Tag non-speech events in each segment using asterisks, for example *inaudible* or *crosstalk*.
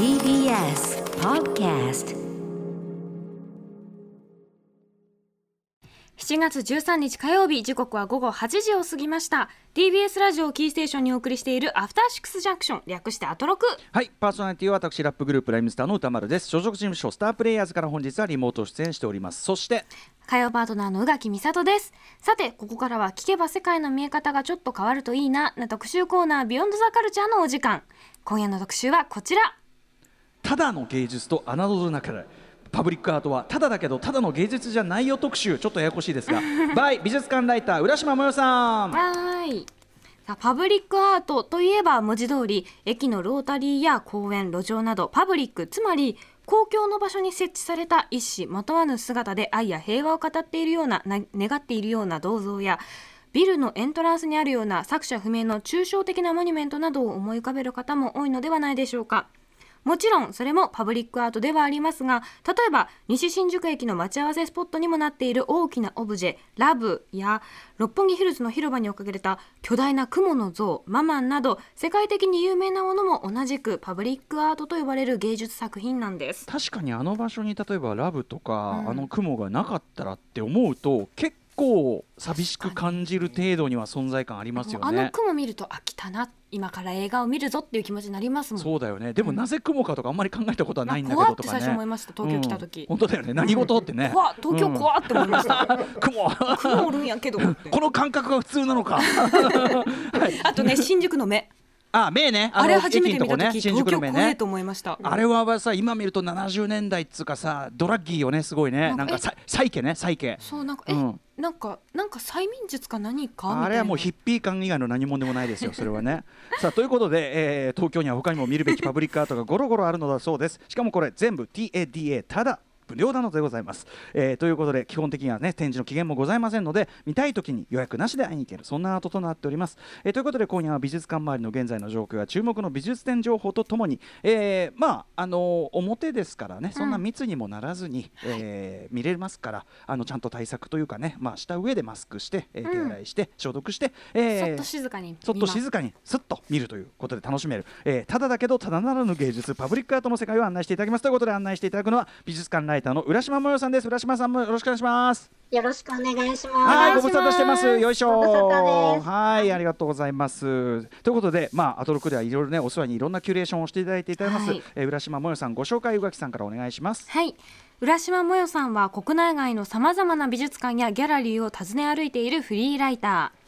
TBS Podcast 7月13日火曜日時刻は午後8時を過ぎました。TBS ラジオキーステーションにお送りしているアフターシックスジャンクション略してアトロク。はいパーソナリティは私ラップグループライムスターの歌丸です。所属事務所スタープレイヤーズから本日はリモート出演しております。そして火曜パートナーの宇垣美里です。さてここからは聞けば世界の見え方がちょっと変わるといいなな特集コーナービヨンドザカルチャーのお時間。今夜の特集はこちらただの芸術と侮るなかれパブリックアートはただだけどただの芸術じゃないよ特集。ちょっとややこしいですが。*laughs* バイ美術館ライター浦島もよさん。はーいパブリックアートといえば文字通り駅のロータリーや公園路上などパブリックつまり公共の場所に設置された一種まとわぬ姿で愛や平和を語っているようなな願っているような銅像やビルのエントランスにあるような作者不明の抽象的なモニュメントなどを思い浮かべる方も多いのではないでしょうか。もちろんそれもパブリックアートではありますが例えば西新宿駅の待ち合わせスポットにもなっている大きなオブジェラブや六本木ヒルズの広場に掲げられた巨大な雲の像ママンなど世界的に有名なものも同じくパブリックアートと呼ばれる芸術作品なんです。確かにあの場所に例えばラブとか、うんあの雲がなかったらって思うと結構寂しく感じる程度には存在感ありますよあのね。雲見るとあ来たな今から映画を見るぞっていう気持ちになりますもん。そうだよね。でもなぜ雲かとかあんまり考えたことはないんだけ怖ってどとかね。最初思いました東京来た時。うん、本当だよね。何事ってね。怖っ東京怖って思いました。*laughs* 雲。雲おるんやけど。*laughs* この感覚が普通なのか。*laughs* あとね新宿の目。あ目ね。あのれ初めて見た時、ね新東京怖いと思いました。あれはさ今見ると70年代っつうかさドラッギーよねすごいね。なんんかさサイケねサイケ。そうなんかえ、うん。なんかなんか催眠術か何かあれはもうヒッピー感以外の何もでもないですよ、それはね。さあということで、えー東京には他にも見るべきパブリックアートがゴロゴロあるのだそうです。しかもこれ全部 TADA ただ無料なのでございます、えーということで基本的にはね展示の期限もございませんので見たい時に予約なしで会いに行ける。そんなアートとなっております、えーということで今夜は美術館周りの現在の状況や注目の美術展情報とともに、えーまああのー表ですからねそんな密にもならずに、えー見れますからあのちゃんと対策というかねまあした上でマスクして、えー手洗いして、消毒して、えーそっと静かにそっと静かにすっと見るということで楽しめる、えーただだけどただならぬ芸術パブリックアートの世界を案内していただきます。ということで案内していただくのは美術館ライターの浦島もよさんです。浦島さんもよろしくお願いします。よろしくお願いします。はいご無沙汰してます。よいしょご無沙汰です。はいありがとうございます。ということでまあアトロクではいろいろねお世話にいろんなキュレーションをしていただいていただきます、はい。えー浦島もよさんご紹介宇垣さんからお願いします。はい。浦島もよさんは国内外のさまざまな美術館やギャラリーを訪ね歩いているフリーライター。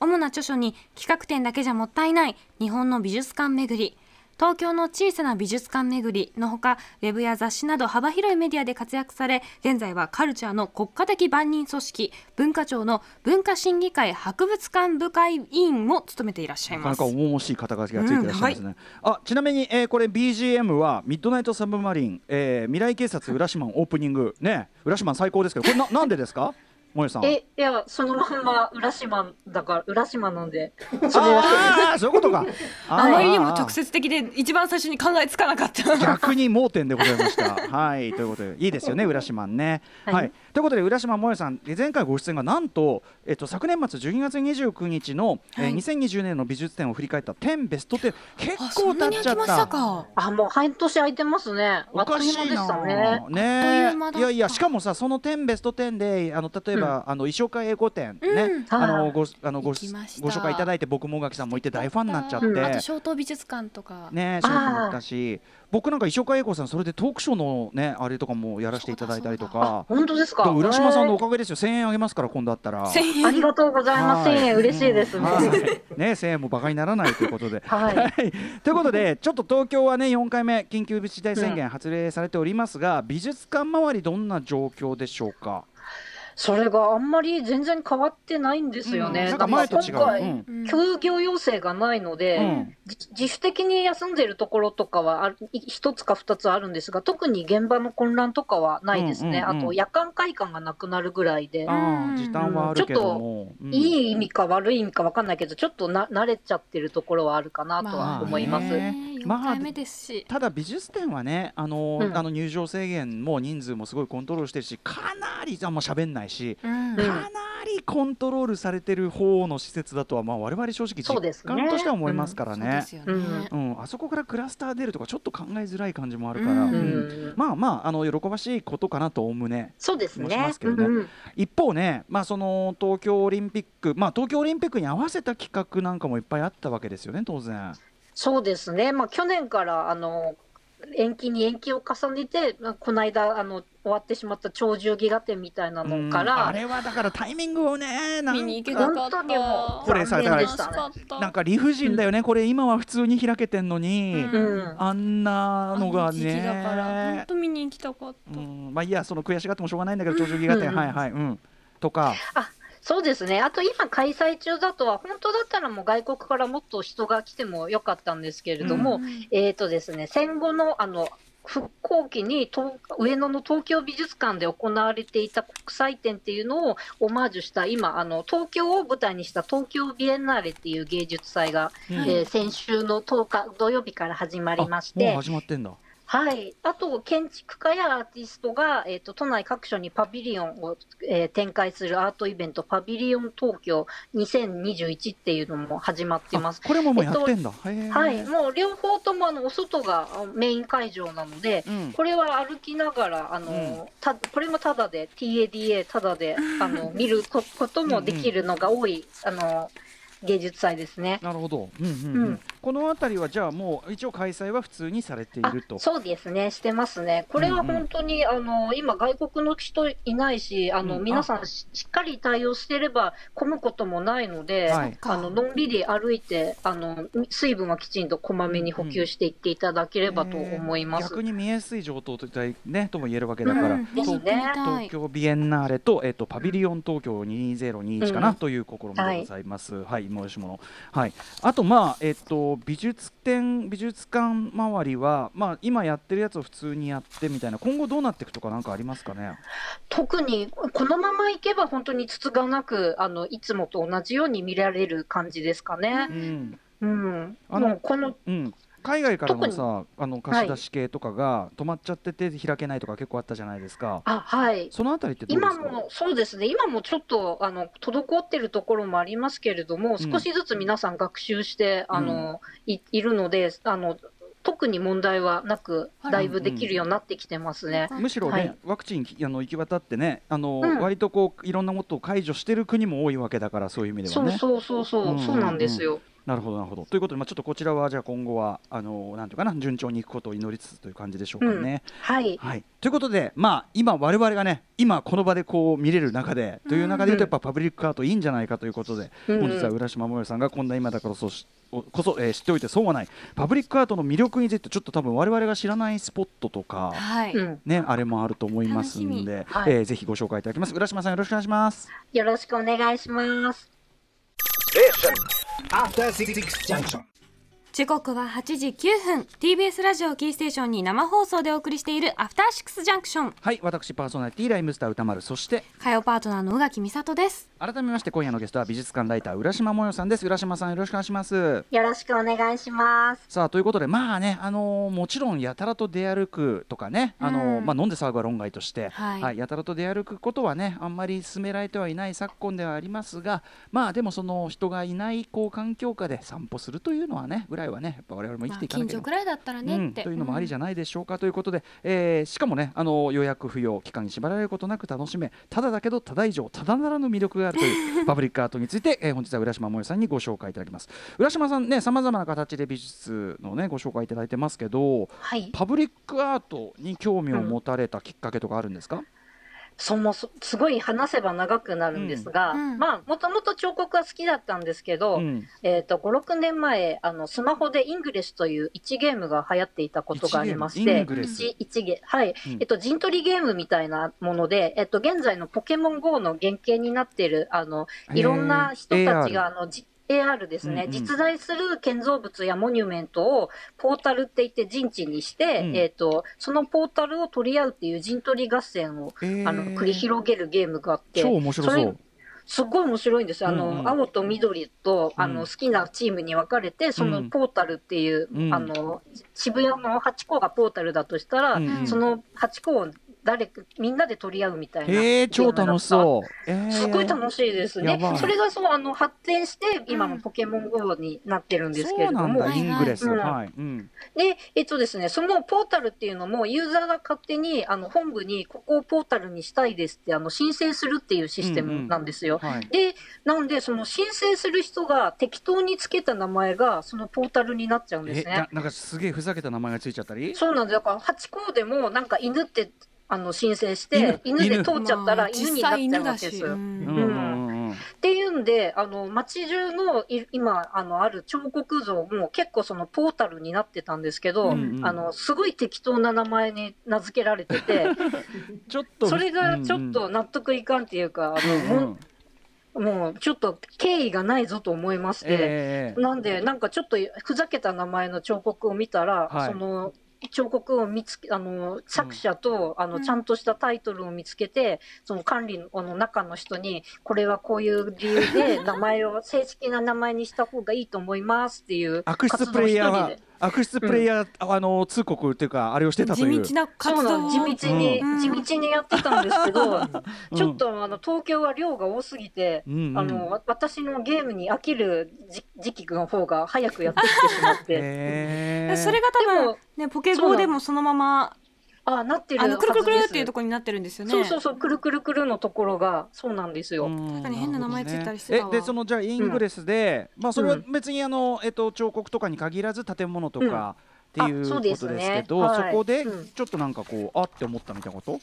主な著書に企画展だけじゃもったいない日本の美術館巡り東京の小さな美術館巡りのほかウェブや雑誌など幅広いメディアで活躍され現在はカルチャーの国家的万人組織文化庁の文化審議会博物館部会委員も務めていらっしゃいます。なか重々しい肩書きがついていらっしゃいますね、あちなみに、えーこれ BGM はミッドナイトサブマリン、えー未来警察浦島オープニング。ね浦島最高ですけどこれななんでですか？もよさん。え、いや、そのまんま浦島だから、浦島なんで、ああそういうことか。*laughs* あまりにも直接的で一番最初に考えつかなかった。逆に盲点でございました。はい、ということで、いいですよね、浦島ね。はい、はいということで、浦島もえさん、え前回ご出演がなんと、えっと、昨年末12月29日の、えーはい。2020年の美術展を振り返った10ベスト10、結構経っちゃっ空きましたあ、もう半年空いてますね。あおかしいな。したね。ねいやいやしかもさその10ベスト10であの例えば、あの衣装会英語展ね、うん。あのはい。ごあのごご紹介いただいて僕も垣さんもいて大ファンになっちゃって、うんあと小東美術館とか、ねショートも行ったし僕なんか石岡英子さんそれでトークショーのねあれとかもやらせていただいたりとか本当ですか？浦島さんのおへかげですよ1000円あげますから今度あったら。千円ーありがとうございます。はい1000円嬉しいですね。はいね1000円もバカにならないということで。*laughs* はい。ということでちょっと東京はね4回目緊急事態宣言発令されておりますが、美術館周りどんな状況でしょうか？それがあんまり全然変わってないんですよね。うん。なんかだから前と違う。今回、休業要請がないので、うん。自自主的に休んでるところとかはあるい一つか二つあるんですが、特に現場の混乱とかはないですね。うんうんうんあと夜間会館がなくなるぐらいで、ああ時短はあるけども、うん。いい意味か悪い意味か分かんないけど、ちょっとな慣れちゃってるところはあるかなとは思います。まあね。4まあ回目ですし、ただ美術展はねあの,、うん。あの入場制限も人数もすごいコントロールしてるしかなりあんま喋んないし、うん。うんかなりコントロールされてる方の施設だとはまあ我々正直そうですね。実感としては思いますからね。あそこからクラスター出るとかちょっと考えづらい感じもあるから、うん。うん。まあまああの喜ばしいことかなとおおむね。そうですもしまねすけどね。うんうん。一方ね、まあ、その東京オリンピック、まあ、東京オリンピックに合わせた企画なんかもいっぱいあったわけですよね当然。そうですね、まあ、去年からあの延期に延期を重ねて、まあこの間あの終わってしまった鳥獣戯画展みたいなのかうんあら、れはだからタイミングをねなんか見に行けなかった。本当にもうこれさ残念でした。ね楽しかったなんか理不尽だよね、これ今は普通に開けてんのに、あんなのがあ時期だから本ね。当見に行きたかった、うん、まあいいやその悔しがってもしょうがないんだけど鳥獣戯画展、うんはいはい。うん。とかそうですね、あと今、開催中だとは、本当だったらもう外国からもっと人が来てもよかったんですけれども、うん。えーとですね、戦後のあの復興期に東上野の東京美術館で行われていた国際展っていうのをオマージュした、今、あの東京を舞台にした東京ビエンナーレっていう芸術祭が、うん。えー先週の10日土曜日から始まりまして、始まってんだ。はい、あと建築家やアーティストが、えー、と都内各所にパビリオンを、えー展開するアートイベント、パビリオン東京2021っていうのも始まってます。あこれももうやってんだ。へーはい、もう両方ともあのお外があメイン会場なので、うん。これは歩きながら、あのうん。たこれもただで、TADA ただであの見るここともできるのが多い、あの芸術祭ですね。なるほど、うんうんうん。うんこの辺りはじゃあもう一応開催は普通にされていあると。そうですね、してますね。これは本当に、あの今、外国の人いないし、あのうん。皆さんししっかり対応してれば、混むこともないので、はい。あののんびり歩いてあの、水分はきちんとこまめに補給していっていただければと思います。逆に見やすい上等といねとも言えるわけだから、うん。ですね。東京ビエンナーレと,、えっとパビリオン東京2021かな、うん。という試みでございます。はい、催し物。はい。あとまあえっと美術展美術館周りはまあ今やってるやつを普通にやってみたいな今後どうなっていくとかなんかありますかね？特にこのままいけば、本当につつがなくあの、いつもと同じように見られる感じですかね。うん。うん、あのもうこのうん。海外からの特さあの貸し出し系とかが止まっちゃってて開けないとか結構あったじゃないですか。あはい。そのあたりってどうで今すか？もそうですね、今もちょっとあの滞ってるところもありますけれども、少しずつ皆さん学習して、あのいいるのであの、特に問題はなく、だいぶできるようになってきてますね。むしろね、はい。ワクチンあの行き渡ってねあの、うん。割とこういろんなことを解除してる国も多いわけだからそういう意味ではね。そうそうそうそう、うん。そうなんですよ。なるほどなるほど。ということで、まあ、ちょっとこちらはじゃあ今後はあのなんていうかな順調にいくことを祈りつつという感じでしょうかね。はい、はい、ということで、まあ、今我々がね今この場でこう見れる中で、という中で言うとやっぱパブリックアートいいんじゃないかということで、うん本日は浦島もよさんがこんな今だからこそしこそ、えー知っておいて損はないパブリックアートの魅力についてちょっと多分我々が知らないスポットとか。はい、うん、ね、あれもあると思いますんで、はいえーぜひご紹介いただきます。浦島さんよろしくお願いします。よろしくお願いします。After Six Junction. 時刻は8時9分 TBS ラジオキーステーションに生放送でお送りしているアフターシックスジャンクションはい、私パーソナリティライムスター歌丸、そして火曜パートナーの宇垣美里です改めまして今夜のゲストは美術館ライター浦島もよさんです。浦島さんよろしくお願いします。よろしくお願いします。さあということでまあねあのーもちろんやたらと出歩くとかねあのーうんまあ飲んで騒ぐは論外として、はいやたらと出歩くことはねあんまり進められてはいない昨今ではありますがまあでもその人がいないこう環境下で散歩するというのはねぐらいはねやっぱ我々も生きていかなきゃいけない近所くらいだったらねって、うんというのもありじゃないでしょうか。ということで、えーしかもねあの予約不要期間に縛られることなく楽しめただだけどただ以上ただならぬ魅力があるという *laughs* パブリックアートについて、えー本日は浦島もえさんにご紹介いただきます。浦島さんねさまざまな形で美術のねご紹介いただいてますけどはい。パブリックアートに興味を持たれたきっかけとかあるんですか、そもそすごい話せば長くなるんですが、うん。うん。まあもともと彫刻は好きだったんですけど、うん。えっ、と56年前あのスマホでイングレスという1ゲームが流行っていたことがありまし一ゲーム？イてはい、うん。えっと陣取りゲームみたいなもので、えっと現在のポケモン GO の原型になっているあのいろんな人たちがあのじ AR ですね、うんうん。実在する建造物やモニュメントをポータルって言って陣地にして、うん。えっとそのポータルを取り合うっていう陣取り合戦をえー。あの繰り広げるゲームがあって、超面白それうすっごい面白いんですよ。あの、うんうん。青と緑と、あうん。の、好きなチームに分かれて、そのうんポータルっていう、うん。あの、渋谷の8個がポータルだとしたら、うんうん。その8個を誰かみんなで取り合うみたいな。へえ超楽しそう。えー。すごい楽しいですね。それがそうあの発展して今のポケモン GO になってるんですけれども、そうなんだ。イングレス。うん。はい。うん。で、えっとですね、そのポータルっていうのも、ユーザーが勝手にあの本部にここをポータルにしたいですってあの申請するっていうシステムなんですよ。はい。で、なんで、その申請する人が適当につけた名前がそのポータルになっちゃうんですね。えな。なんかすげえふざけた名前がついちゃったり？そうなんです。だから、ハチ公でもなんか犬ってあの申請して、犬犬で通っちゃったらまあ犬になっちゃうわけです。っていうんで、あの街中のい今あのある彫刻像も結構そのポータルになってたんですけど、うんうん。あのすごい適当な名前に名付けられてて、*laughs* ちょっとそれがちょっと納得いかんっていうか、あのうんうん。もうもうちょっと敬意がないぞと思いまして。ええ。なんで、なんかちょっとふざけた名前の彫刻を見たら、はい。その彫刻を見つけ、あの、作者と、あの、うん。ちゃんとしたタイトルを見つけて、その管理のあの中の人に、これはこういう理由で名前を正式な名前にした方がいいと思いますっていう悪質プレイ悪質プレイヤー、あの通告っていうかあれをしてたという。地道なそ活動地道に、うん。地道にやってたんですけど、うん。*laughs* ちょっとあの東京は量が多すぎて、うんうん。あのわ私のゲームに飽きる時時期の方が早くやってきてしまって、それが多で分もねポケゴーでもそのままあなってるあのくるくるくるっていうとこころになってるんですよね。そうそうそう、くるくるくるのところが、そうなんですよ。確かに変な名前ついたりしてたわ。えでそのじゃあイングレスで、まあそれは別にあの、えっと彫刻とかに限らず建物とか、っていうことですけど、はい。そこでうん。ちょっとなんかこうあって思ったみたいなこと、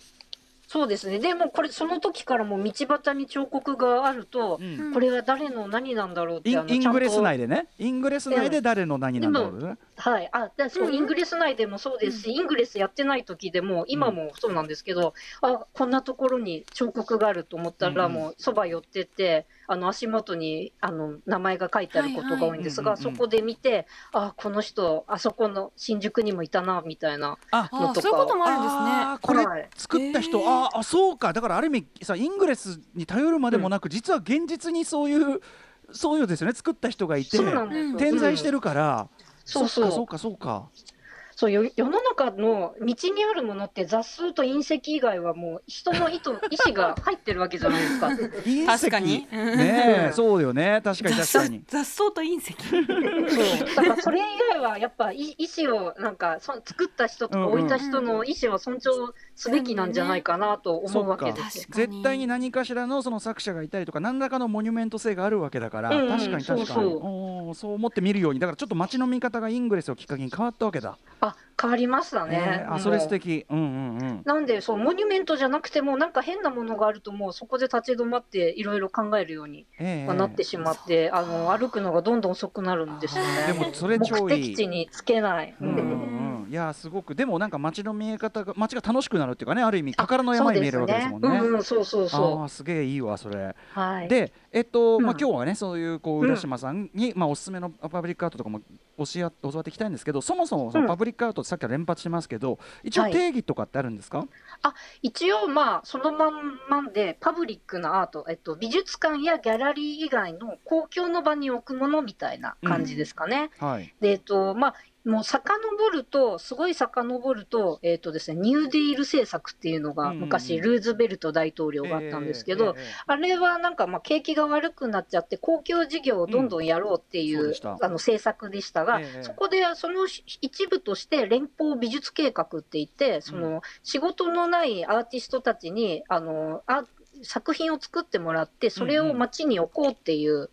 そうですね。でも、これ、その時からも道端に彫刻があると、うん。これは誰の何なんだろうって、インイングレス内でね。イングレス内で誰の何なんだろうね、はい。あ、だそう、うん。イングレス内でもそうですし、イングレスやってない時でも、今もそうなんですけど、あ、こんなところに彫刻があると思ったら、うんうん。もう、そば寄ってって、あの、足元に、あの、名前が書いてあることが多いんですが、はいはい。そこで見て、あ、この人、あそこの新宿にもいたな、みたいな。ああーそういうこともあるんですね。これはい。作った人、あーあそうか。だからある意味さイングレスに頼るまでもなく、実は現実にそういうそういうですよね。作った人がいて。点在してるから、そうそう。そうかそうかそうよ世の中の道にあるものって雑草と隕石以外はもう人の意図意思が *laughs* 入ってるわけじゃないですか。隕石。確かに。ねえそうよね。確かに確かに。*laughs* 雑草と隕石。そう。だからそれ以外はやっぱ意意思をなんかそ作った人とか置いた人の意思は尊重すべきなんじゃないかなと思うわけですよ。確かに。絶対に何かしらのその作者がいたりとか何らかのモニュメント性があるわけだから、うんうん確かに確かにそうそう。おーそう思って見るように。だからちょっと街の見方がイングレスをきっかけに変わったわけだ、あ変わりましたねえ。ーあそれ素敵うんうんうんなんでそうモニュメントじゃなくてもなんか変なものがあるともうそこで立ち止まっていろいろ考えるようにえなってしまって、あの歩くのがどんどん遅くなるんですよね。でもそれ超いい目的地につけない。うん、いやすごくでもなんか街の見え方が街が楽しくなるっていうかねある意味宝の山に見えるわけですもんね。うんうん、そうそうあそあすげえいいわそれ。う。はい。でえっと、まあうん今日はねそういうこう浦島さんに、まあおすすめのパブリックアートとかも教え教わっていきたいんですけどそもそもそのうんパブリックアートってさっきから連発してますけど一応はい定義とかってあるんですか？一応、まあ、そのまんまで、パブリックなアート、えっと、美術館やギャラリー以外の公共の場に置くものみたいな感じですかね。はい。で、えっと、まあ、もう遡ると、すごい遡ると、えっとですね、ニューディール政策っていうのが昔、ルーズベルト大統領があったんですけど、あれはなんかまあ景気が悪くなっちゃって公共事業をどんどんやろうっていう,、うん。あの政策でしたが、ええそこでその一部として連邦美術計画って言ってその仕事のないアーティストたちにあのあ作品を作ってもらってそれを街に置こうっていう、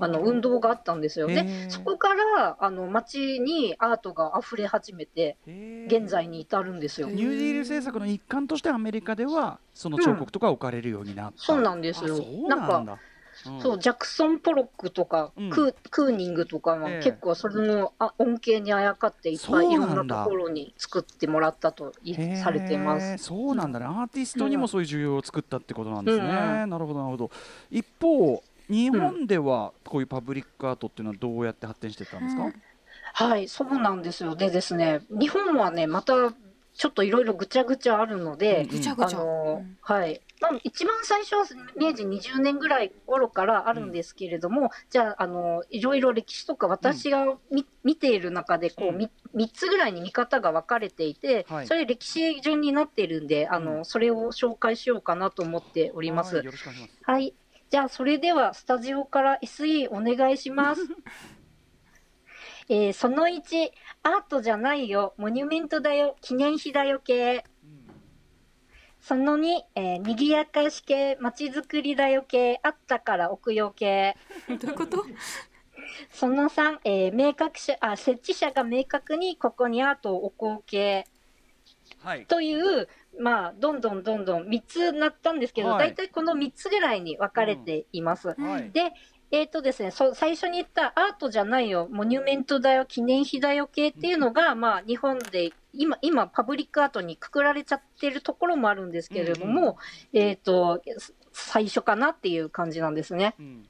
あの運動があったんですよへえね。そこからあの街にアートが溢れ始めて現在に至るんですよ。ニューディール政策の一環としてアメリカではその彫刻とか置かれるようになった。そうなんですよあそうなんだ。うんそう、ジャクソン・ポロックとか、うんクークーニングとかはええ結構それのあ恩恵にあやかっていっぱいいろなんなところに作ってもらったとされています。そうなんだね、アーティストにもそういう需要を作ったってことなんですね。なるほどなるほど。一方日本ではこういうパブリックアートっていうのはどうやって発展していったんですか？うんはい、そうなんですよ。でですね、日本はね、またちょっといろいろぐちゃぐちゃあるので、あぐちゃぐちゃ、のうん。はい、まあ、一番最初は明治20年ぐらい頃からあるんですけれども、じゃああのいろいろ歴史とか私がみ、見ている中でこう、うんみ3つぐらいに見方が分かれていて、はい。それ歴史順になっているんであの、うん。それを紹介しようかなと思っております。はい。じゃあ、それでは、スタジオから SE お願いします。*laughs* えーその1、アートじゃないよ、モニュメントだよ、記念碑だよ系。その2、えー、賑やかし系、街づくりだよ系、あったから置くよ系。どういうこと？その3、えー明確者あ、設置者が明確にここにアートを置こう系。はいという、まあ、どんどんどんどん3つなったんですけど、はい大体この3つぐらいに分かれています。はいで、えっ、とですね、そ最初に言ったアートじゃないよ、モニュメントだよ、記念碑だよ系っていうのが、まあ、日本で今、今、パブリックアートにくくられちゃってるところもあるんですけれども、えっ、と、最初かなっていう感じなんですね。うん。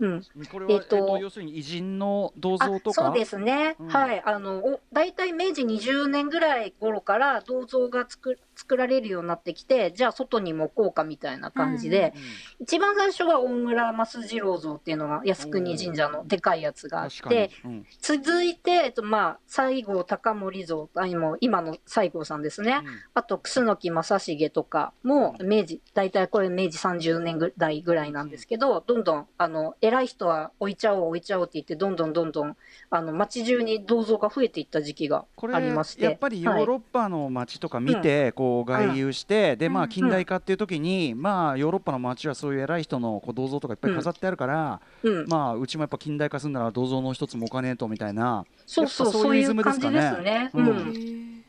うん。これは、えっえっとと要するに偉人の銅あ像とか？そうですね、うん。はい。あのお大体明治20年ぐらい頃から銅像が作作られるようになってきてじゃあ外にも置こうかみたいな感じで、一番最初は大村益次郎像っていうのが靖国神社のでかいやつがあってに、うん。続いて、えっとまあ、西郷隆盛像あ今今の西郷さんですね、あと楠木正成とかも明治大体これ明治30年ぐ代ぐらいなんですけどどんどんあの偉い人は置いちゃおう置いちゃおうって言ってどんどんどんどんあの街中に銅像が増えていった時期がありまして。やっぱりヨーロッパの街とか見て、こう外遊して、でまあうん。近代化っていう時に、まあヨーロッパの街はそういう偉い人のこう銅像とかいっぱい飾ってあるから、うん、まあうちもやっぱ近代化するなら銅像の一つも置かねえとみたいな、そうそうそそうういうイズムですかね。ですね。うん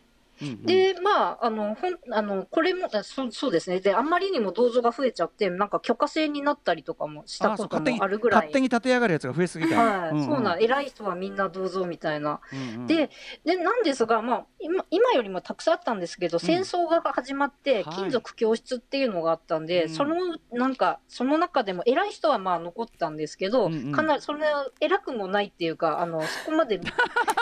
で、まあ、あの、ほん、あの、これも、あそうそうですね。で、あんまりにも銅像が増えちゃって、なんか許可制になったりとかもしたこともあるぐらい。勝手に立て上がるやつが増えすぎた。はい、ん。そうなん、偉い人はみんな銅像みたいな。うんうん。で、で、なんですが、まあ、今、今よりもたくさんあったんですけど、戦争が始まって、はい。金属教室っていうのがあったんで、うん。その、なんか、その中でも偉い人はまあ残ったんですけど、うんうん。かなり、それ、偉くもないっていうか、あの、そこまで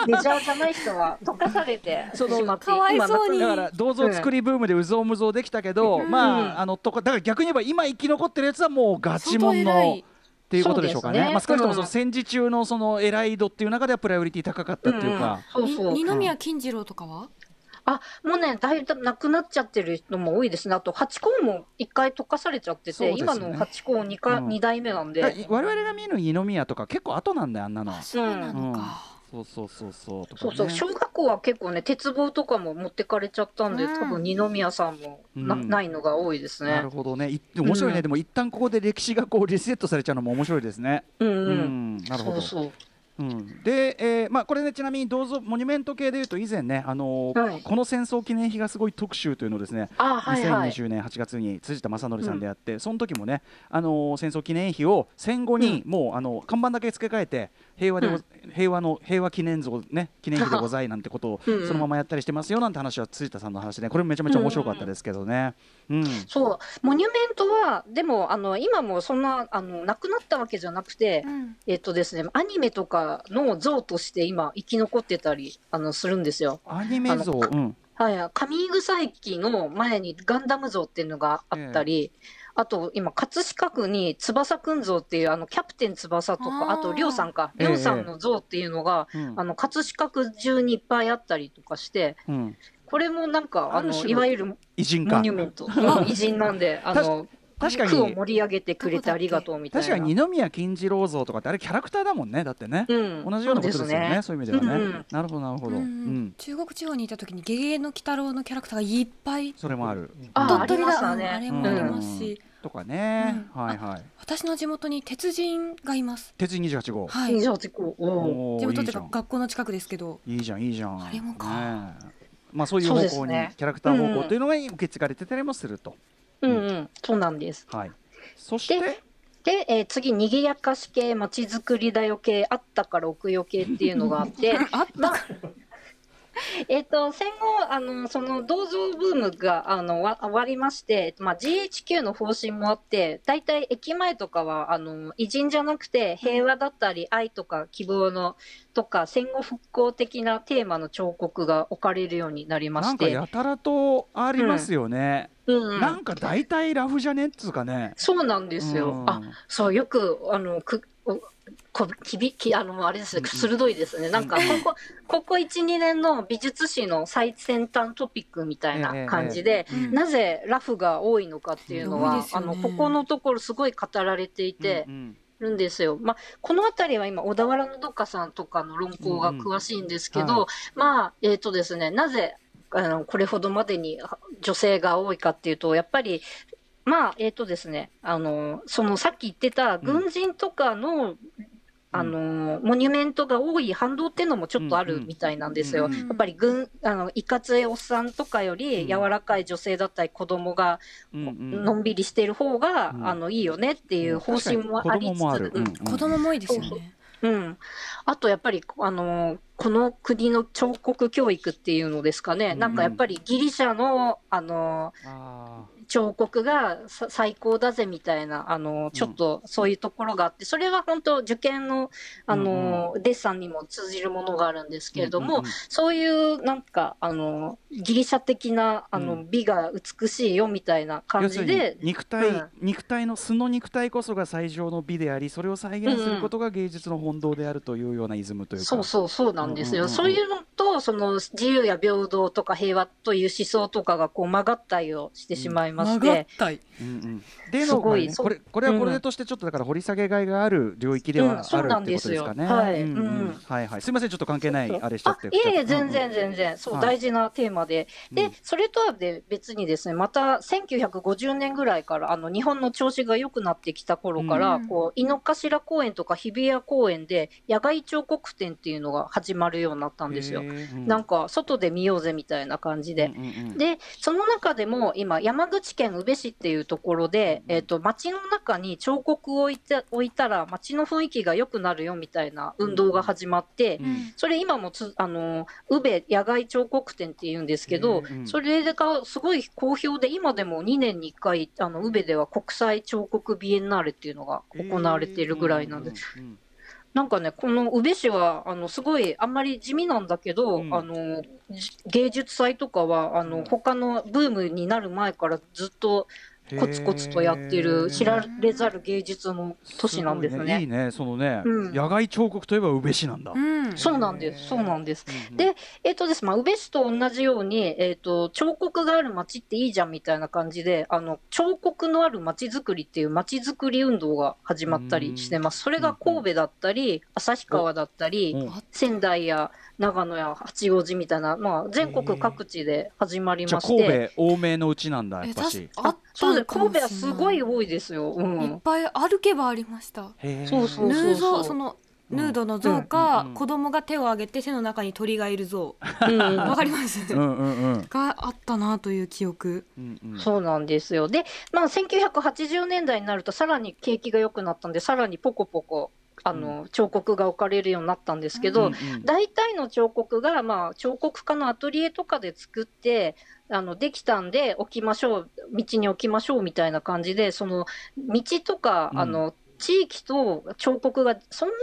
メジャーじゃない人は溶かされてしまって、*laughs* かわいそうに今だから銅像作りブームでうぞうむぞうできたけど、うん。まああのとかだから逆に言えば今生き残ってるやつはもうガチモン相当偉いのっていうことでしょうかね。そうですね。まあ少なくともうんその戦時中のその偉い度っていう中ではプライオリティ高かったっていうか。うん。うんそうそう。に二宮金次郎とかは？あもうね、だいぶなくなっちゃってる人も多いですね、あとハチ公も一回溶かされちゃってて、ね。今のハチ公二か、うん。二代目なんで、我々が見る二宮とか結構後なんだよあんなの。は。そうなのか、そうそうそうそうとか、ね。そうそう、小学校は結構ね、鉄棒とかも持ってかれちゃったんで、うん多分二宮さんもな,、うんないのが多いですねなる。ほどね。い面白いね、うんでも一旦ここで歴史がこうリセットされちゃうのも面白いですね。うんううん。ん、なるほど。そうそう。うん、で、えーまあ、これねちなみに銅像モニュメント系でいうと以前ね、あのーはいこの戦争記念碑がすごい特集というのをですね、あ、はいはい。2020年8月に辻田正則さんでやって、その時もね、あのー戦争記念碑を戦後にもう、あの看板だけ付け替えて平和でご、うん。平和の平和記念像ね *laughs* 記念碑でございなんてことをそのままやったりしてますよなんて話は辻田さんの話で、これめちゃめちゃ面白かったですけどね。うん。そう、モニュメントは、でも、あの、今もそんな、あの、なくなったわけじゃなくて、うん。えっとですね、アニメとかの像として今生き残ってたり、あの、するんですよ。アニメ像、あうん、はい、上井草駅の前にガンダム像っていうのがあったり、あと今、葛飾区に翼くん像っていう、あの、キャプテン翼とあか、ー。あと、りょうさんか、ええりょうさんの像っていうのが、うん。あの、葛飾区中にいっぱいあったりとかして、うん、これもなんか、あの、いわゆるモニュメント、うん偉人なんで、あの、確かに。区を盛り上げてくれてありがとうみたいな。確かに二宮金次郎像とかってあれキャラクターだもんね。だってね、うん、同じようなことですよね。そそういう意味ではね、うんうん。なるほどなるほど、ううん。ん。中国地方にいた時に「ゲゲゲの鬼太郎」のキャラクターがいっぱい。それもある。あ鳥取だ、ありましたね。うん。あれもありますし、とかね、うん。はいはい。私の地元に鉄人がいます。鉄人28号、はい。じゃあ、こう、おー。お地元ってか学校の近くですけど。いいじゃんいいじゃん。あれもか。ねえ。まあそういう方向に、ね。キャラクター方向というのが受け継がれてたりもすると、うん。うん、そうなんです。はい。そして？で、えー次、にぎやかし系、まちづくりだよ系、あったから置くよ系っていうのがあって、*laughs* あったまあ、*laughs* えっと、戦後、あの、その銅像ブームが、あの、わ終わりまして、まあ、GHQ の方針もあって、大体駅前とかは、あの、偉人じゃなくて、平和だったり、愛とか希望の、とか、戦後復興的なテーマの彫刻が置かれるようになりまなんかして。やたらとありますよね、うん。なんか大体ラフじゃね？っつうかね。そうなんですよ。うん。あ、そう、よく、あの、く、おこきびきあのあれですね、鋭いですね、なんかここここ1、2年の美術史の最先端トピックみたいな感じで、ええええなぜラフが多いのかっていうのは、ね。あのここのところ、すごい語られていてうんうん。るんですよ。まあ、この辺りは今、小田原のどっかさんとかの論考が詳しいんですけど、うん。うんはまあ、えっ、とですね、なぜあのこれほどまでに女性が多いかっていうと、やっぱり、まあ、えっ、とですね、あの、そのさっき言ってた軍人とかの、あの、モニュメントが多い反動っていうのもちょっとあるみたいなんですよ。うん。うんやっぱり軍、あの、いかついおっさんとかより柔らかい女性だったり子供がうんうん。のんびりしてる方が、うん。あの、いいよねっていう方針もありつつ、子供も多いですよね。うん。あとやっぱり、あの、この国の彫刻教育っていうのですかね。うんなんかやっぱりギリシャの、あの、あ彫刻がさ最高だぜみたいな、あの、ちょっとそういうところがあって、それは本当受験の、あの、デッサンにも通じるものがあるんですーけれども、うんうんそういうなんか、あの、ギリシャ的な、あの、うん。美が美しいよみたいな感じでに、肉体、うん。肉体の素の肉体こそが最上の美でありそれを再現することが芸術の本道であるというようなイズムというか。そうそうそうなんですよ。うんうんうんうん。そういうのと、その自由や平等とか平和という思想とかがこう曲がったりをしてしまいまして、たい。うんうん、ですのがねごいそう。これこれはこれとしてちょっとだから掘り下げがいがある領域ではあるってうん。そうなんことですかね。はい。うんはいはい。すみませんちょっと関係ないあれしちゃって。あいえいえ、うん全然全然、そう、はい大事なテーマで。で、うんそれとはで別にですね、また1950年ぐらいから、あの、日本の調子が良くなってきた頃から、うんこう、井の頭公園とか日比谷公園で、野外彫刻展っていうのが始まるようになったんですよ。なんか、外で見ようぜみたいな感じで。うんうんうん。で、その中でも今、山口県宇部市っていうところで、えっ、と、街の中に彫刻を置いて置いたら、街の雰囲気が良くなるよみたいな運動が始まって、うん。それ今もつ、あの、宇部野外彫刻展っていうんですけど、へーうん。それがすごい好評で、今でも2年に1回、あの、宇部では国際彫刻ビエンナーレっていうのが行われているぐらいなんで、うんうんなんかね、この宇部市は、あの、すごい、あんまり地味なんだけど、うん。あの、じ芸術祭とかは、あの、うん。他のブームになる前からずっとうんコツコツとやってへる、ー知られざる芸術の都市なんですごいいいね。ねそのね、うん野外彫刻といえば宇部市なんだ。うん。そうなんです、そうなんです。うんで、えっ、とです、まあ、宇部市と同じように、えっ、と、彫刻がある街っていいじゃんみたいな感じで、あの、彫刻のある街づくりっていう街づくり運動が始まったりしてます。それが神戸だったり、旭川だったり、うん仙台や長野や八王子みたいな、まあ、全国各地で始まりまして、神戸多めのうちなんだやえっぱし。あそうです、神戸はすごい多いですよ。ういっん。ぱい歩けばありました。そうそうヌーゾそのヌードの像うんか、うん子供が手を挙げて背の中に鳥がいる像。うんわかります？うんうんうんがあったなという記憶。うんうん。そうなんですよ。で、まあ、1980年代になると、さらに景気が良くなったんで、さらにポコポコ、あの、彫刻が置かれるようになったんですけど、うんうん大体の彫刻が、まあ、彫刻家のアトリエとかで作って、あの、できたんで置きましょう、道に置きましょうみたいな感じで、その、道とか、うん。あの、地域と彫刻がそんなに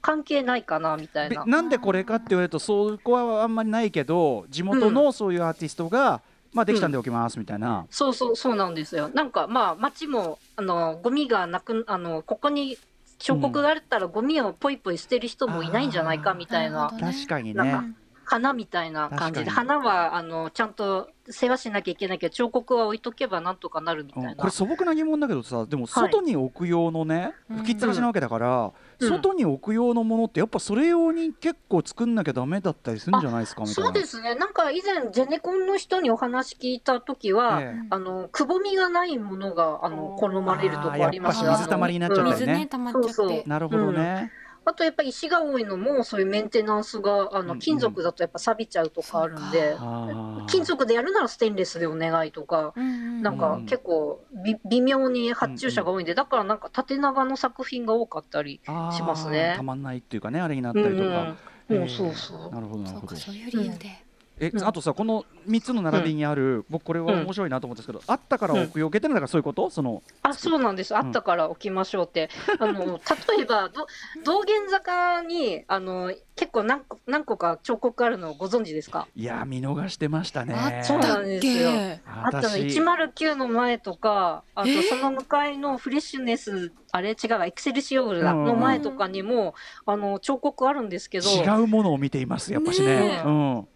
関係ないかな、みたいな。べなんでこれかって言われるとそこはあんまりないけど地元のそういうアーティストが、まあできたんでおきますみたいな、そうそう、そうなんですよ。なんか、まあ、街も、あの、ゴミがなく、あの、ここに彫刻があったら、ゴミをポイポイ捨てる人もいないんじゃないか、みたいな。あー、なるほどね確かにね花みたいな感じで、花は、あの、ちゃんと世話しなきゃいけないけど、彫刻は置いとけばなんとかなるみたいな。うんこれ素朴な疑問だけどさでも外に置く用のね、うん吹きっさらしなわけだから、うん外に置く用のものってやっぱそれ用に結構作んなきゃダメだったりするんじゃないですかみたいな。そうですね。なんか以前、ゼネコンの人にお話聞いたときは、ええあの、くぼみがないものが、あの、好まれるとこあります水たまりになっちゃったりね水ね溜まっちゃって。そうそうなるほどね。あとやっぱり石が多いのも、そういうメンテナンスが、あの、うんうん金属だとやっぱ錆びちゃうとかあるんで、あー金属でやるならステンレスでお願いとか、うんうんなんか結構び微妙に発注者が多いんで、だからなんか縦長の作品が多かったり。しますねたまんないっていうかねあれになったりとか。うんうんえーそうそうなるほどなるほどそうか。そういう理由で。え、うん。あとさこの3つの並びにある、僕これは面白いなと思うんですけど、あったから置くよけってのがそういうこと？そのあそうなんです、あったから置きましょうって、あの例えばど道玄坂にあの結構何個何個か彫刻あるのをご存知ですか？いや見逃してましたね。あそうなんですよあったの私109の前とか、あとえー？その向かいのフレッシュネス、あれ？違うわ、エクセルシオールの前とかにも、あの彫刻あるんですけど、違うものを見ていますやっぱしね。ねえ。うん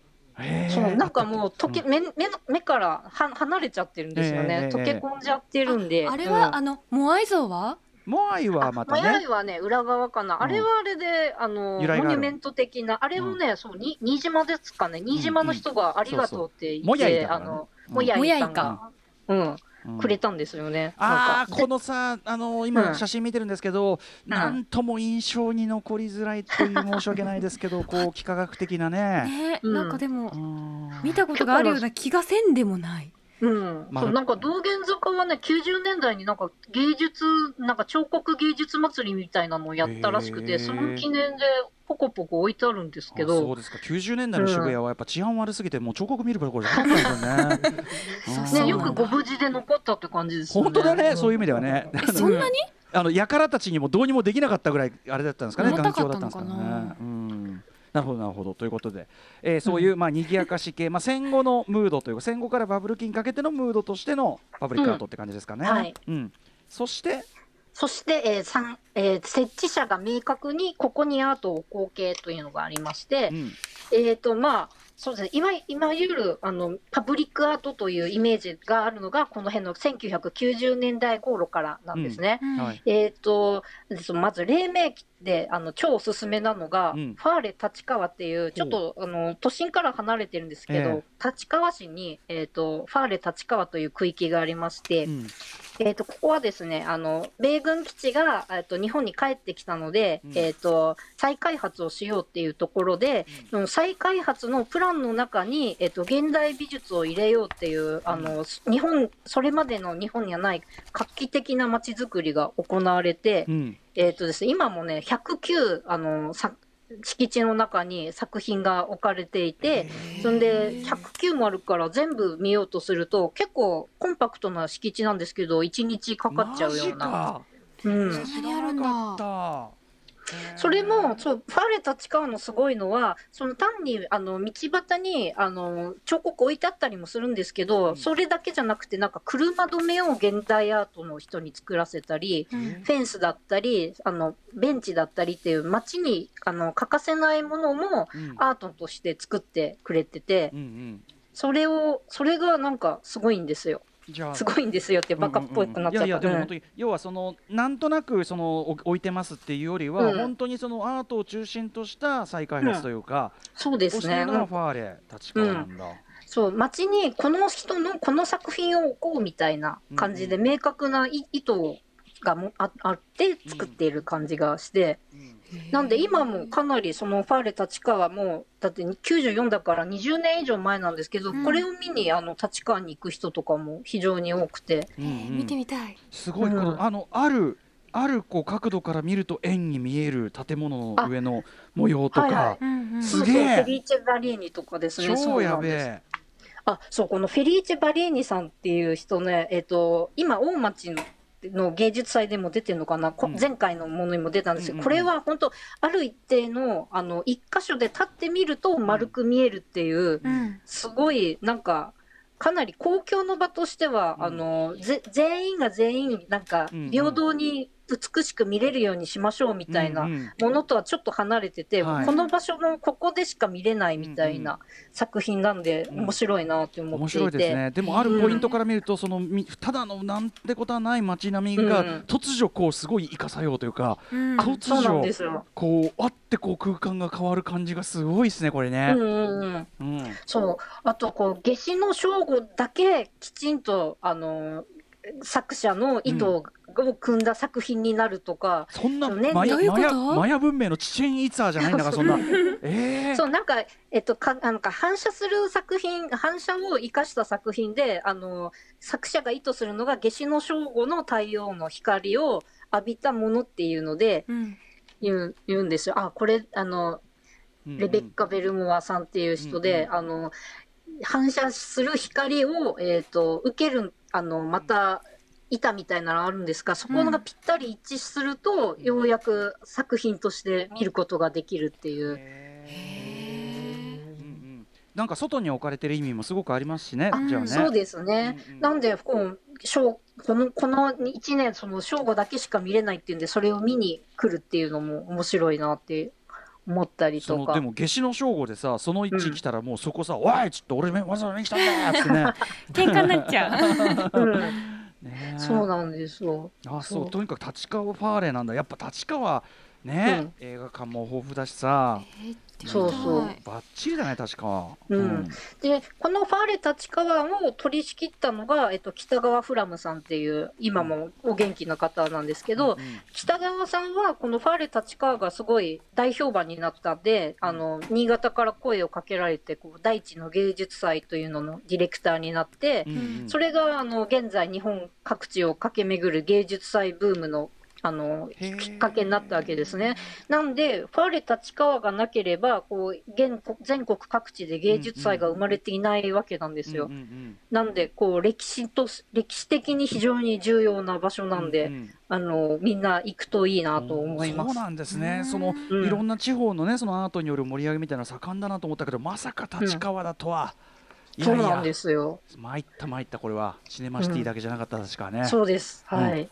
そうなんかもう溶け、うん。目目の目からは離れちゃってるんですよね、ええ溶け込んじゃってるんで。あれは、うん。あのモアイ像は？モアイはまたマヤねイはね、裏側かな、ん。あれはあれで、あのある。モニュメント的な、あれもね、そうに新島ですかね、新島の人がありがとうってモ言って、あのうん。モヤモヤイイさんが、うん、うんくれたんですよね。あなんか。あこのさあのうん。今写真見てるんですけど、なんとも印象に残りづらいという申し訳ないですけど *laughs* こう幾何学的なね。ね、うん。なんかでもうん。見たことがあるような気がせんでもないうん、まあそうなんか道玄坂はね、90年代になんか芸術、なんか彫刻芸術祭りみたいなのをやったらしくて、その記念でポコポコ置いてあるんですけあそうど、ですか。90年代の渋谷はやっぱ治安悪すぎてもう彫刻見るところじゃなかったんですよねね、よくご無事で残ったって感じですよね。本当だね、そういう意う味ではね。えそんなに？*laughs* あの輩たちにもどうにもできなかったぐらいあれだったんですかね重た頑かったのか強だったんですかなね。うんなるほどなるほど。ということで、えーそういう、まあ賑やかし系、まあ、戦後のムードというか戦後からバブル期にかけてのムードとしてのパブリックアートって感じですかね。うん。はい。うん、そして？そして、えーさんえー設置者が明確にここにアートを置こう系というのがありまして、うん。えっ、と、まあ、そうですね、いわいわゆるあのパブリックアートというイメージがあるのが、この辺の1990年代頃からなんですね。うん。はい。えっ、と、まず黎明期であの超おすすめなのが、うん。ファーレ立川っていう、ちょっとあの都心から離れてるんですけど、え。立川市に、えーと、ファーレ立川という区域がありまして、うんえー、とここはですねあの米軍基地が、えー、と日本に帰ってきたので、うん。えー、と再開発をしようっていうところで、その再開発のプランの中に、えー、と現代美術を入れようっていうあの日本それまでの日本にはない画期的な街づくりが行われて、うん。えーとですね、今もね109あのさ敷地の中に作品が置かれていて、そんで109もあるから全部見ようとすると結構コンパクトな敷地なんですけど1日かかっちゃうような。マうんそれもそうファーレ立川のすごいのはその単にあの道端にあの彫刻置いてあったりもするんですけど、うん。それだけじゃなくてなんか車止めを現代アートの人に作らせたりうん。フェンスだったりあのベンチだったりっていう街にあの欠かせないものもうん。アートとして作ってくれててうんうん。それをそれがなんかすごいんですよすごいんですよってバカっぽくなっちゃった。いやいやでもうん。本当に要はそのなんとなくそのお置いてますっていうよりは、うん。本当にそのアートを中心とした再開発というか、そうですね。ファーレ立川なんだ。そう街にこの人のこの作品を置こうみたいな感じでうん明確な意意図がもああって作っている感じがして、なんで今もかなりそのファーレ立川もだって94だから20年以上前なんですけど、うん。これを見にあの立川に行く人とかも非常に多くて、うんうん。見てみたい。すごいこの、うん。あのあるあるこう角度から見ると円に見える建物の上の模様とか、すげえ。ェリーチェ・バリーニとかですね超そうやべえ。あそうこのフェリーチェ・バリーニさんっていう人ね、えっと今大町のの芸術祭でも出てるのかな、こうん。前回のものにも出たんですけど、うんうんうん。これは本当ある一定のあの一箇所で立ってみると丸く見えるっていう、うん。すごいなんかかなり公共の場としては、うん。あのぜ全員が全員なんかうんうん。平等に美しく見れるようにしましょうみたいなうんうんものとはちょっと離れてて、はいこの場所のここでしか見れないみたいうんな作品なんで、うん面白いなって思面っていて。白いですね。でもあるポイントから見ると、そのみただのなんてことはない街並みが、うん突如こうすごい生かさようというか、うん突如。こうあってこう空間が変わる感じがすごいですねこれねうん。うんうん。うん。そう。あと、こう、夏至の正午だけきちんと、あの、作者の意図を組んだ作品になるとか、そんなそうねマヤマヤマヤ文明のチチェンイツァーじゃないんだからそんな。*laughs* ええそう、なんか、えっと、か、なんか反射する作品、反射を生かした作品で、あの、作者が意図するのが、夏至の正午の太陽の光を浴びたものっていうので、うん。言う、言うんですよ。あ、これ、あの、レベッカ・ベルモアさんっていう人で、うん。あの反射する光を、えー、と受けるあのまた板みたいなのがあるんですがそこがぴったり一致すると、ようやく作品として見ることができるっていう。うんうん。なんか外に置かれてる意味もすごくありますしねあじゃあね。そうですね、うんうん。なんでこう正このこの1年その正午だけしか見れないっていうんでそれを見に来るっていうのも面白いなって思ったりとか。でも夏至の正午でさその位置来たらもうそこさ「おいちょっと俺わざわざ来たんだ!」ってね。*laughs* 喧嘩になっちゃう。*laughs* うん、ね。そうなんですよ。あそそう。うとにかく立川ファーレなんだ。やっぱ立川ね、映画館も豊富だしさそうそう。バッチリだね確か。うん。でこのファーレ立川を取り仕切ったのが、えっと、北川フラムさんっていう今もお元気な方なんですけど、うん北川さんはこのファーレ立川がすごい大評判になったんで、あの新潟から声をかけられてこう大地の芸術祭というののディレクターになって、うんうん。それがあの現在日本各地を駆け巡る芸術祭ブームのあのきっかけになったわけですね。なんで、ファーレ立川がなければ、こう現国全国各地で芸術祭が生まれていないわけなんですよ。うんうんなんで、こう歴史と歴史的に非常に重要な場所うんなんで、うんあのみんな行くといいなと思います。そうなんですねそのうんいろんな地方のねそのアートによる盛り上げみたいなの盛んだなと思ったけどまさか立川だとは、いやいやそうなんですよ。参った参ったこれはシネマシティだけじゃなかった確かね、そうです。はい。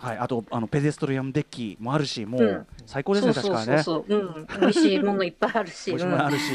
はいあとあのペデストリアムデッキもあるしもううん。最高ですね、確かね。そうん。美味しいものいっぱいあるし。美味しいうんものあるし、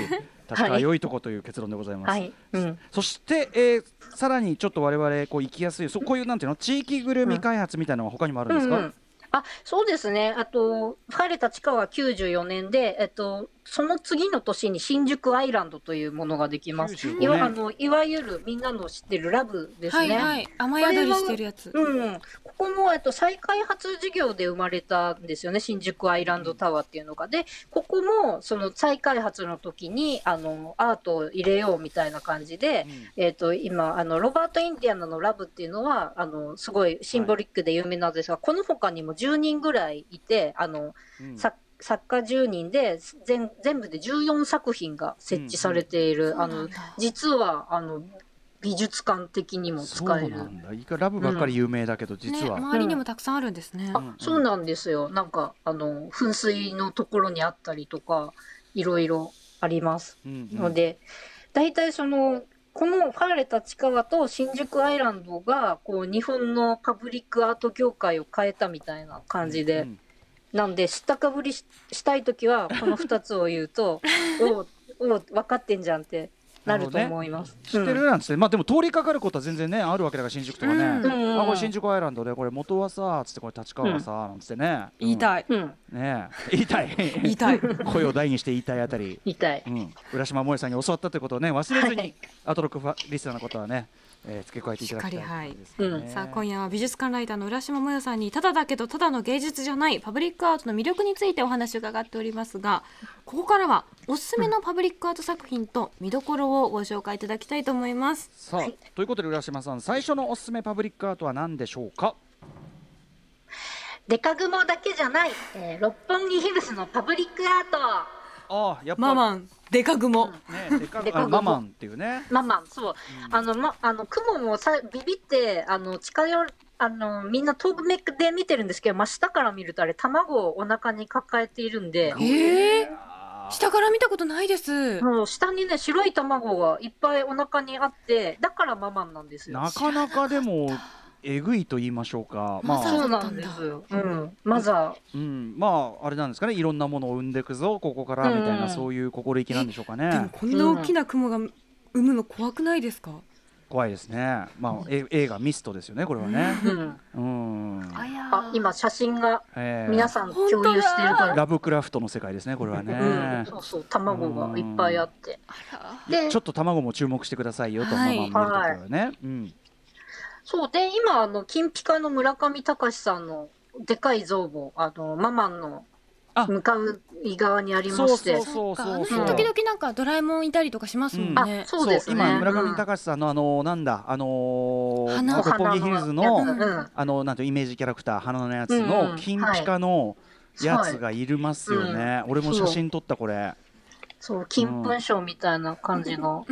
確か良いとこという結論でございます、はい。うん。そして、えーさらにちょっと我々こう行きやすいそこういうなんていうの？地域ぐるみ開発みたいなのは他にもあるんですか、うん。うん。あそうですね、あと、ファレ立川は94年で、えっと、その次の年に新宿アイランドというものができます。95いわ年。あのいわゆるみんなの知ってるラブですね。はいはい。雨宿りしてるやつ。うんうん、ここも、えっと、再開発事業で生まれたんですよね、新宿アイランドタワーっていうのが。で、ここもその再開発の時にあのアートを入れようみたいな感じで、えっと今あの、ロバート・インディアナのラブっていうのはあのすごいシンボリックで有名なんですが、この他にも10人ぐらいいて、あのうん。作作家10人で全全部で14作品が設置されている、あの実はあの美術館的にも使える。なんだ。いかラブばっかり有名だけど、実ね、は、周りにもたくさんあるんですね、うん。あそうなんですよ。なんか、あの、噴水のところにあったりとか、いろいろあります。うんうん。ので、大体その、このファーレ立川と新宿アイランドが、こう、日本のパブリックアート業界を変えたみたいな感じで、うんなんで、知ったかぶりししたいときは、この2つを言うと、*laughs* おう、おう、分かってんじゃんってなると思います。知ってるなんつって、まあでも通りかかることは全然ねあるわけだから新宿とかね、うん。うん。あこれ新宿アイランドでこれ元はさつってこれ立川はさ、なんつってね。い、言いたい、うん。うん。ね。え *laughs* 言いたい。言いたい。*laughs* 声を大にして言いたいあたり、言いたい。うん、浦島萌さんに教わったということをね忘れずに、はい。アトロックファリスナーのことはね、えー付け加えていただきたいしっかりはい。ですかね。うん。さあ今夜は美術館ライターの浦島もよさんにただだけどただの芸術じゃないパブリックアートの魅力についてお話を伺っておりますがここからはおすすめのパブリックアート作品と見どころをご紹介いただきたいと思います。さあ、ということで浦島さん最初のおすすめパブリックアートは何でしょうか？デカグモだけじゃない、えー六本木ヒルズのパブリックアート。ああやっぱ。ママンデカグモ、ねでかでかママンっていうね。まあまあ、そう。あの、ま、あの、雲もさ、ビビって、あの、近寄る、あの、みんな遠目で見てるんですけど、真下から見るとあれ、卵をお腹に抱えているんで、ええあー？下から見たことないです。もう下にね、白い卵がいっぱいお腹にあって、だからママンなんですよ。なかなかでもえぐいと言いましょうか。まあそうなんです。よ。うん。マザうん、まああれなんですかね。いろんなものを生んでいくぞ。ここからみたいな、うんそういう心意気なんでしょうかでもねこんな大きな雲が生むの怖くないですか、怖いですね。まあ、え映画ミストですよねこれはね。ー。うん。うん、あやあ、今写真がえー皆さん共有してるから。ラブクラフトの世界ですねこれはね、うん、そうそう、卵がいっぱいあって。でちょっと卵も注目してくださいよと、はい。ママン見るときはね、うん、そうで、今、あの、金ピカの村上隆さんのでかい像も、あの、ママンのあ。向かう側にありまそうして。そうそう。そうそう。辺時々なんかドラえもんいたりとかしますもんうん。ね、そうですね。今村上うん。隆さんのあのなんだあのー花。六本木ヒルズの花のやつあのなんていうイメージキャラクター花のやつうんうん。の金ピカのやつがいるますよね、俺も写真撮ったこれ。そう、金粉賞みたいな感じの。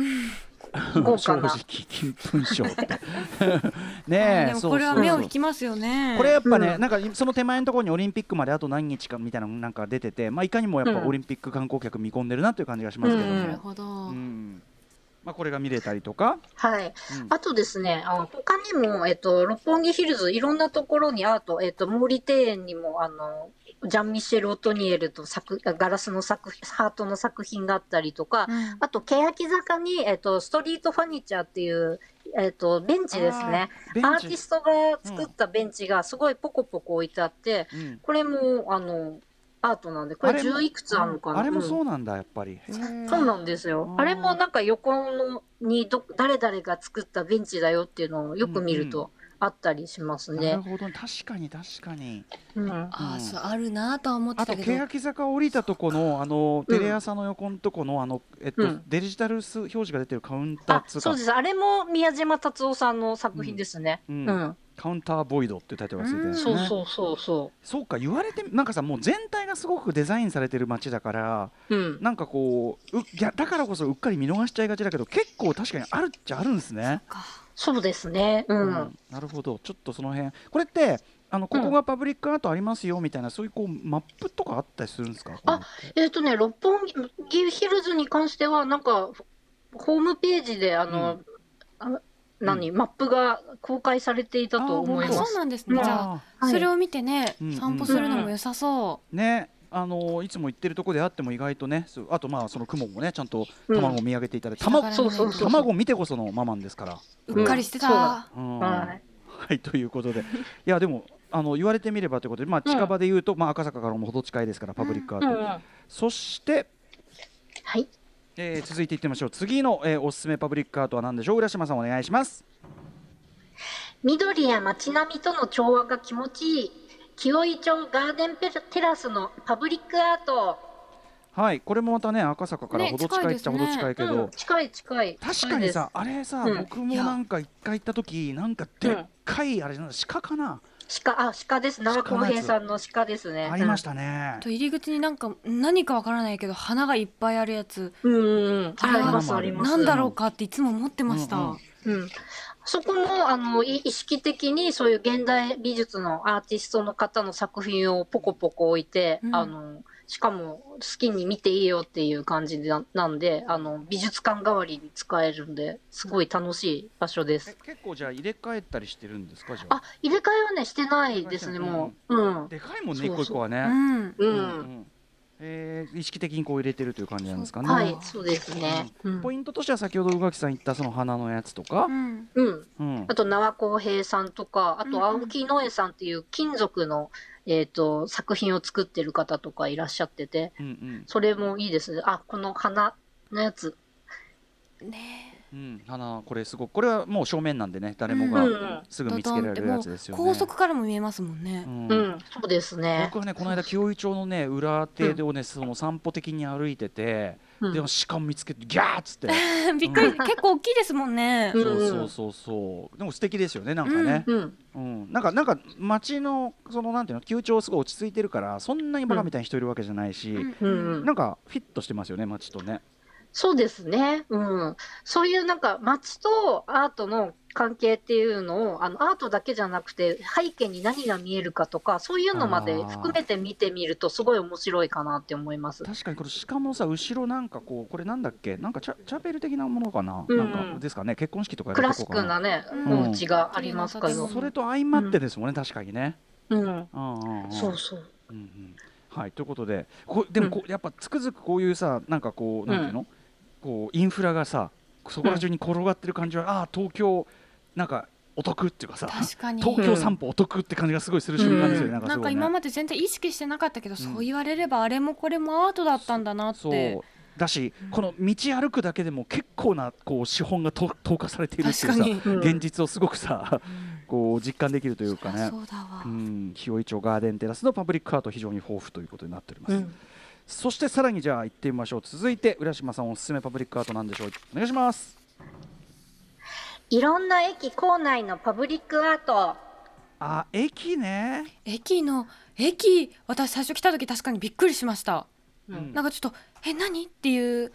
豪正直華な。金粉賞って。あ *laughs* ねこれは目を引きますよね。これやっぱね、うん。なんかその手前のところにオリンピックまであと何日かみたいなのなんか出てて、まあ、いかにもやっぱうんオリンピック観光客見込んでるなという感じがしますけども、うん。なるほど、うん。まあ、これが見れたりとか、はい。うん。あとですね、あの他にも、えっと、六本木ヒルズ、いろんなところにアート、えっと、毛利庭園にも、あの、ジャン・ミシェル・オトニエルと作ガラスの作品、ハートの作品があったりとか、うんあと、欅坂に、えっと、ストリートファニチャーっていう、えっと、ベンチですね。アーティストが作ったベンチがすごいポコポコ置いてあって、うんこれも、あの、アートなんで、これあれも10いくつあるのかな？あれもうんそうなんだ、やっぱり。うんそうなんですよう。んあれもなんか横のにど誰々が作ったベンチだよっていうのをよく見るとあったりしますなるね。ほど、確かに確かに。うんあそうあるなとは思ってあとたけど欅坂降りたとこのあのうんテレ朝の横のとこのあのえっと、うんデジタルス表示が出てるカウンターあっつうかそうです。あれも宮島達夫さんの作品ですね。ううんん。カウンターボイドってタイトルがついてるんですね。そうそうそうそそうか言われてなんかさもう全体がすごくデザインされてる街だからう。うん。なんかこうういやだからこそうっかり見逃しちゃいがちだけど結構確かにあるっちゃあるんですね。かそうですね。う。うん。んなるほど。ちょっとその辺。これってあのここがパブリックアートありますよみたいな、そういうこうマップとかあったりするんですか？あえっ、とね、六本木ヒルズに関しては、なんか、ホームページで、あの、あ何、マップが公開されていたと思いあます。そうなんですね、うん。じゃあ、あはいそれを見てね、うん。散歩するのも良さそーねあのいつも行ってるとこであっても意外とねあとまあその雲もねちゃんとうん。卵を見上げていただいて、う、卵そうそうそう卵を見てこそのママンですから。うっかりしてた、うん。そうだ。うん。はい。はいということで。いやでもあの言われてみればということで、まあ、近場で言うと、まあ、赤坂からも程近いですからパブリックアート、うんうん。そして、はい。えー続いていってみましょう。次の、えーおすすめパブリックアートは何でしょう？浦島さんお願いします。緑や街並みとの調和が気持ちいい清井町ガーデンペラテラスのパブリックアート、はいこれもまたね赤坂からね程近いっちゃ程近いですね。近いけど、うん、近い近い。確かにさあれさ、うん。僕もなんか一回行った時なんかでっかい、あれなんだ鹿かな、鹿あ鹿です。奈良公平さんの鹿ですね。ありましたね、と入り口になんか何かわからないけど花がいっぱいあるやつ。うんうんうん。あれはありますあります。なんだろうかっていつも思ってました、うんうん。うん、そこもあのい意識的にそういう現代美術のアーティストの方の作品をポコポコ置いて、うん。あのしかも好きに見ていいよっていう感じななんであの美術館代わりに使えるんですごい楽しい場所です。え結構じゃあ入れ替えたりしてるんですかじゃあ？あ入れ替えはねしてないですねもう。うん。でかいもんね一個一個はね、うん。ううん。んえー意識的にこう入れてるという感じなんですかね、はいそうですね。うん。ポイントとしては先ほど宇垣さん言ったその花のやつとか。う、ん。うん。うん。あと、縄公平さんとか、あと、青木野江さんっていう金属の、えっ、と、作品を作ってる方とかいらっしゃってて、うんうん。それもいいですね。あ、この花のやつ。ねうん、花これすごくこれはもう正面なんでね誰もうんうんがすぐ見つけられるやつですよね。高速からも見えますもんね、うん。うん、そうですね。僕はねこの間清井町のね裏手をね、その散歩的に歩いてて、うん。でも鹿見つけてギャーっつって、*laughs* びっくり。結構大きいですもんね、うんそうそうそうそう。でも素敵ですよねなんかね、うん、うん。なんかなんか街のそのなんていうの旧町すごい落ち着いてるからそんなにバカみたいに人いるわけじゃないし、うんうんうん。なんかフィットしてますよね街とね。そうですね。うん。そういうなんか街とアートの関係っていうのを、あの、アートだけじゃなくて、背景に何が見えるかとか、そういうのまで含めて見てみると、すごい面白いかなって思います。確かにこれしかもさ後ろなんかこうこれなんだっけ？なんかチャチャペル的なものかな、うんなんかですかね？結婚式とかやクラシックなね、うん。お家がありますけど。それと相まってですもん。ね、確かにね。うん。うん。うん。うん。そうそう。うん。うん。はいということでこでもこう、やっぱつくづくこういうさなん。かこうなん。ていうの、こうインフラがさそこら中に転がってる感じは、ああ東京なんかお得っていうかさ確かに。東京散歩お得って感じがすごいする瞬間ですよね、うん。なんかね。なんか今まで全然意識してなかったけど、そう言われればあれもこれもアートだったんだなっそてう。だし、この道歩くだけでも結構なこう資本がと投下されているっていうさ現実をすごくさ、こう実感できるというかね。そうだわ、うん、清井町ガーデンテラスのパブリックアート非常に豊富ということになっております、うん。そしてさらにじゃあ行ってみましょう。続いて浦島さんおすすめパブリックアートなんでしょう。お願いします。いろんな駅構内のパブリックアート。あ駅ね。駅の駅私最初来た時確かにびっくりしました。うん。なんかちょっとえ何？っていう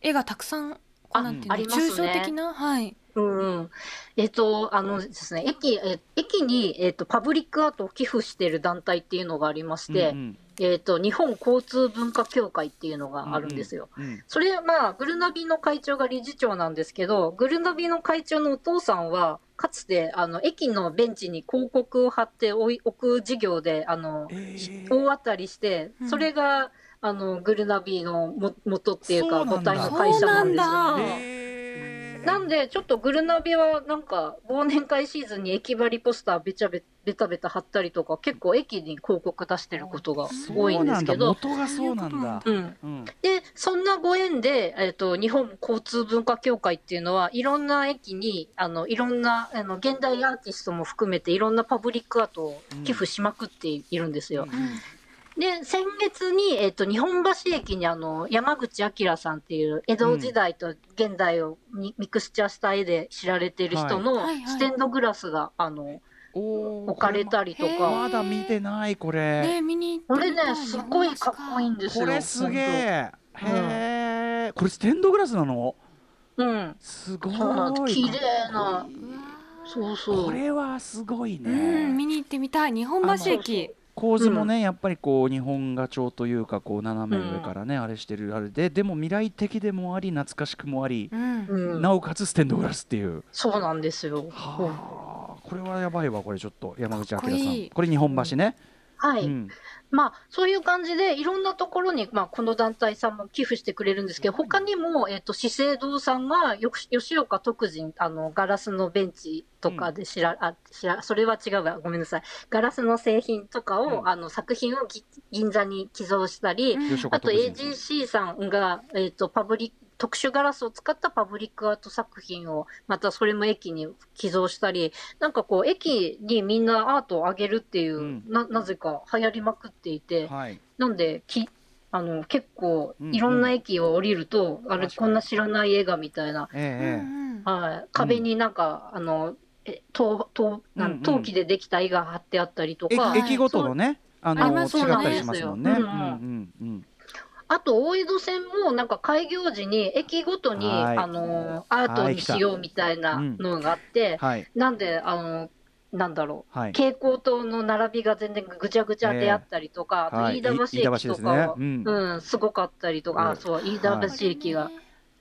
絵がたくさんこうあなんていうのありますね。抽象的なはいうん。うん、えっ、と、あのですね、駅、え駅に、えっ、と、パブリックアートを寄付している団体っていうのがありまして、うんえっ、と、日本交通文化協会っていうのがあるんですよ。うんうん。それ、まあ、グルナビの会長が理事長なんですけど、グルナビの会長のお父さんは、かつて、あの、駅のベンチに広告を貼って置い置く事業で、あの、えー。大当たりしてう、ん。それが、あの、グルナビのも元っていうか、母体の会社なんですよ、ね。えーなんで、ちょっとグルナビはなんか、忘年会シーズンに駅張りポスターべちゃべべたべた貼ったりとか、結構駅に広告出してることが多いんですけど、元がそうなんだ。うん。うんで、そんなご縁で、えっ、と、日本交通文化協会っていうのは、いろんな駅に、あの、いろんな、あの、現代アーティストも含めて、いろんなパブリックアートを寄付しまくっているんですよ。うんで、先月に、えっ、と、日本橋駅にあの、山口明さんっていう、江戸時代と現代をミミクスチャーした絵で知られてる人のステンドグラスが、あの、置かれたりとか、まだ見てないこれ。ね見に行ってこれね、すっごいかっこいいんですよ。これすげえ。本へえ。これステンドグラスなの？当。うん。すごい。綺麗な。そうそう。これはすごいうん見ね。に行ってみたい日本橋駅構図もね、やっぱりこう日本画調というかこう斜め上からね、あれしてるあれででも未来的でもあり懐かしくもあり、うん。うん。なおかつステンドグラスっていう。そうなんですよ。はあ、これはやばいわこれちょっと。山口明さん。かっこいい。これ日本橋ね、はい。うんまあ、そういう感じで、いろんなところに、まあ、この団体さんも寄付してくれるんですけど、他にも、えっ、と、資生堂さんが、よく吉岡徳人、あの、ガラスのベンチとかで知ら、あ、知ら、それは違うわ、ごめんなさい。ガラスの製品とかを、うん。あの、作品をぎ銀座に寄贈したり、吉岡あと AGC さんが、えっ、と、パブリック、特殊ガラスを使ったパブリックアート作品を、またそれも駅に寄贈したり、なんかこう、駅にみんなアートをあげるっていう、うん。な、なぜか流行りまくっていて、はい。なんで、き、あの、結構うん、いろんな駅を降りると、あれ、確かに。こんな知らない映画みたいな、えはい、壁になんか、あの、え、陶、陶、なうんうん。ん陶器でできた絵が貼ってあったりとえか、駅駅ごとのねああの違りますよね。ったりしますもんね。そうんですよ。んうんうんあと、大江戸線も、なんか開業時に、駅ごとに、はい。あの、アートにしようみたいなのがあって、はいなんで、あの、なんだろう、はい。蛍光灯の並びが全然ぐちゃぐちゃであったりとか、あはい。と飯田橋駅とですね。かは、うん。うん、すごかったりとか、あ、そう、飯田橋駅が。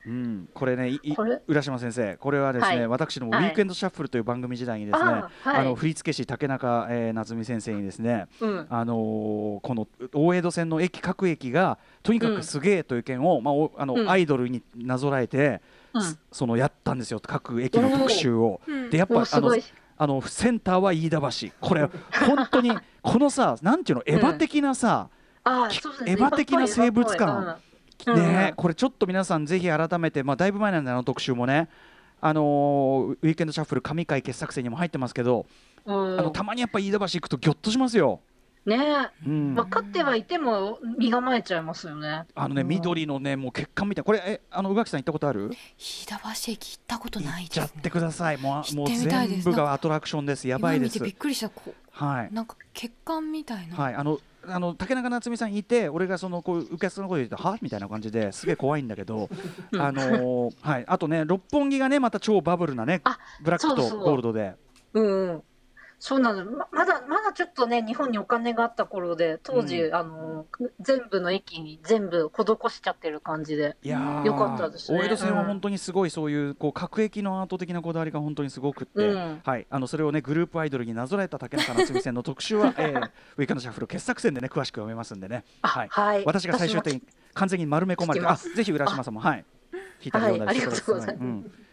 うん、これねいいこれ？浦島先生これはですね、はい。私のウはい。ィークエンドシャッフルという番組時代にですね、あはい。あの振付師竹中、えー、夏美先生にですね、うん。あのーこの大江戸線の駅各駅がとにかくすげえという件を、まあおあのうん。アイドルになぞらえて、うん。そのやったんですよ各駅の特集を。うん。でやっぱあの。あのセンターは飯田橋。これ *laughs* 本当にこのさなんていうのエヴァ的なさ、エヴァ的な生物感。うんうんねこれちょっと皆さんぜひ改めて、まあ、だいぶ前なんであの特集もね。あのーウィークエンドシャッフル神回傑作選にも入ってますけど、うん。あのたまにやっぱ飯田橋行くとぎょっとしますよ。ね。うん。分かってはいても身構えちゃいますよね。あのねうん。緑のねもう血管みたい。なこれえあの宇垣さん行ったことある？飯田橋駅行ったこと行ないですね。っちゃってください。もうあもう行ってみたいです。全部がアトラクションです。やばいです。今見てびっくりした。こはい。うなんか血管みたいな、はい。あのあの竹中夏美さんいて俺がそのこう受けのこと言うとは？みたいな感じですげえ怖いんだけどうん。あのーはい。あとね六本木がねまた超バブルなねあブラックとゴールドで。うんうん。そうなの。ままだまだちょっとね日本にお金があった頃で当時、うあの全部の駅に全部施しちゃってる感じで。いやー。よかったですね。大江戸線はうん。本当にすごいそういうこう各駅のアート的なこだわりが本当にすごくって、うん。はい。あのそれをねグループアイドルになぞらえた竹中夏美戦の特集は、*laughs* えー、ウィークエンドシャッフル傑作選でね詳しく読めますんでね。あはい。はい。私が最終的に完全に丸め込まれて、あぜひ浦島さんもはい。聞いたり読んだりしてください。はい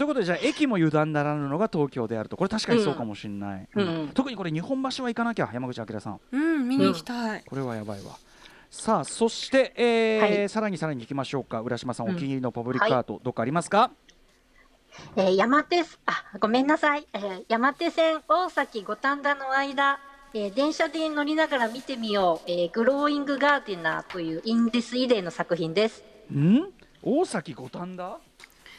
ということでじゃあ駅も油断ならぬのが東京であると。これ確かにそうかもしれない、うん。うん。うん。特にこれ日本橋は行かなきゃ山口明さん。うん見に行きたい、これはやばいわ。さあそして、えーはい。さらにさらに行きましょうか。浦島さんうん。お気に入りのパブリックアート、どっかありますか？えー山手すあごめんなさい、えー山手線大崎五反田の間、えー電車で乗りながら見てみよう、えーグローイングガーデナーというインデスイデーの作品です。ん？大崎五反田？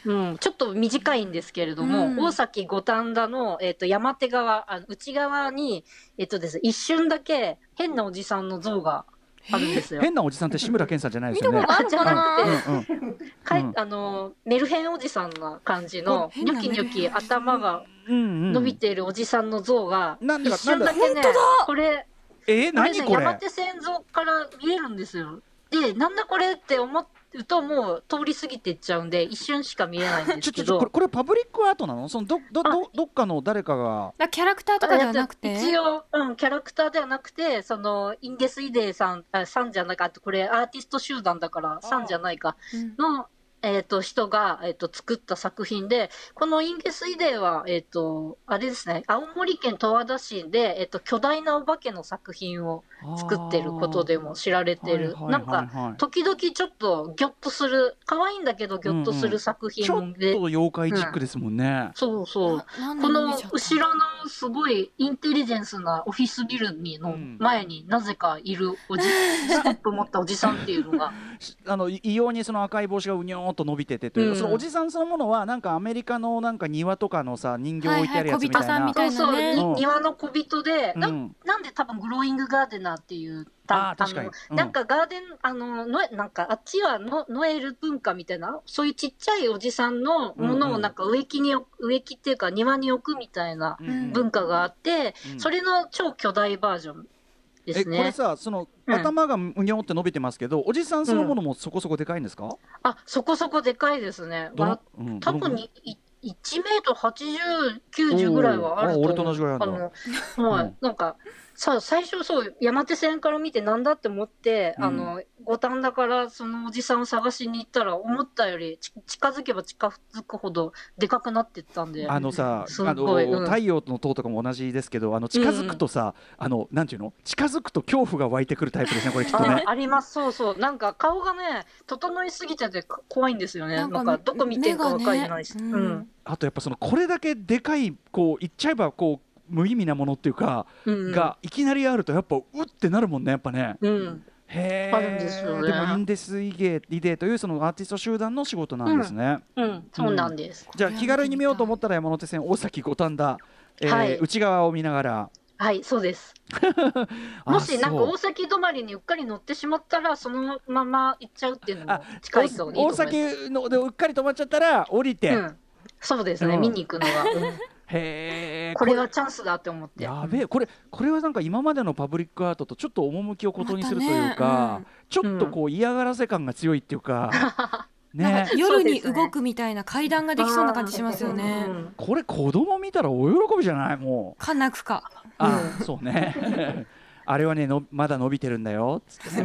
うん、ちょっと短いんですけれども、うん。大崎五反田の、えっと山手側あの内側に、えっとですね、一瞬だけ変なおじさんの像があるんですよ。変なおじさんって志村けんさんじゃないですよね。あじゃな？くて、うんうん。かあのメルヘンおじさんな感じのニョキニョキ頭が伸びているおじさんの像が一瞬だけねこれえー、これ？ね何これ山手線像から見えるんですよ。でなんだこれって思うともう通り過ぎていっちゃうんで一瞬しか見えないんですけちょちょちょこれど。これパブリックアートなの？そのどどどどっかの誰かが。だキャラクターとかではなくて？一応、うん、キャラクターではなくて、その、インデスイデーさん、あさんじゃないか、あとこれアーティスト集団だから、さんじゃないか、うん。の、えっ、と、人が、えっ、と、作った作品で、このインデスイデーは、えっ、と、あれですね、青森県十和田市で、えっ、と、巨大なお化けの作品を作ってることでも知られてる。なんか、か時々ちょっとギョッとする、可愛いんだけどギョッとする作ちょっ品で、と妖怪チックですもんね。そうそう。ななんでこの後ろのすごいインテリジェンスなオフィスビルにのうん。前になぜかいるおじ、*laughs* スコップ持ったおじさんっていうのが、*laughs* しあのい異様にその赤い帽子がうにょーっと伸びててという、うん。そのおじさんそのものはなんかアメリカのなんか庭とかのさ人形置いてあるやつみたいな。はいはい小人さんみたいなそうそう、ねうん。に庭の小人で、なうん。なんで多分グローイングガーデナーっていう、あー確かに。のうん。なんかガーデン、あの、のなんかあっちはのノエル文化みたいな、そういうちっちゃいおじさんのものうんうんをなんか植木に置く、植木っていうか庭に置くみたいなうん。うん。文化があって、うん。それの超巨大バージョンでえ。これさその、うん。頭がうにょーって伸びてますけどおじさんそのものもそこそこでかいんですか、あ、そこそこでかいですね。うん多分にい1メートル80、90ぐらいはあると思う。あ俺と同じぐらいあるんだ。はい、うん。なんか、さ最初そう、山手線から見てなんだって思って、うんあの、五反田からそのおじさんを探しに行ったら、思ったよりち近づけば近づくほどでかくなってったんで。あのさすあの太陽の塔とかも同じですけどあの近づくとさ、あのなんていうの？近づくと恐怖が湧いてくるタイプですねこれきっとねあ *laughs* あります、そうそう。なんか顔がね、整いすぎててか怖いんですよね。なんかどこ見てるかわかんないし。ねうん。あとやっぱそのこれだけでかいこう言っちゃえばこう無意味なものっていうか、うん。がいきなりあるとやっぱうってなるもんねやっぱね。うん。へえ。あるんですよねでもインデスイゲイデーというそのアーティスト集団の仕事なんですね。うん。そうなんです。じゃあ気軽に見ようと思ったら山手線大崎五反田、えーはい内側を見ながら。はい、そうです。*laughs* あもしなんかそう大崎止まりにうっかり乗ってしまったら、そのまま行っちゃうっていうのもあ近いといいと思い大。崎のでうっかり止まっちゃったら降りて。うん。そうですね、うん見に行くのが。うんへえ。これはチャンスだって思って。やべえ。これこれはなんか今までのパブリックアートとちょっと趣を異にするというか、ねちょっとこう嫌がらせ感が強いっていうか、*laughs* ね。夜に動くみたいな階段ができそうな感じしますよね。う。んこれ子供見たら大喜びじゃない？もう。かなくか。あ、そうね。*laughs* あれはねのまだ伸びてるんだよ。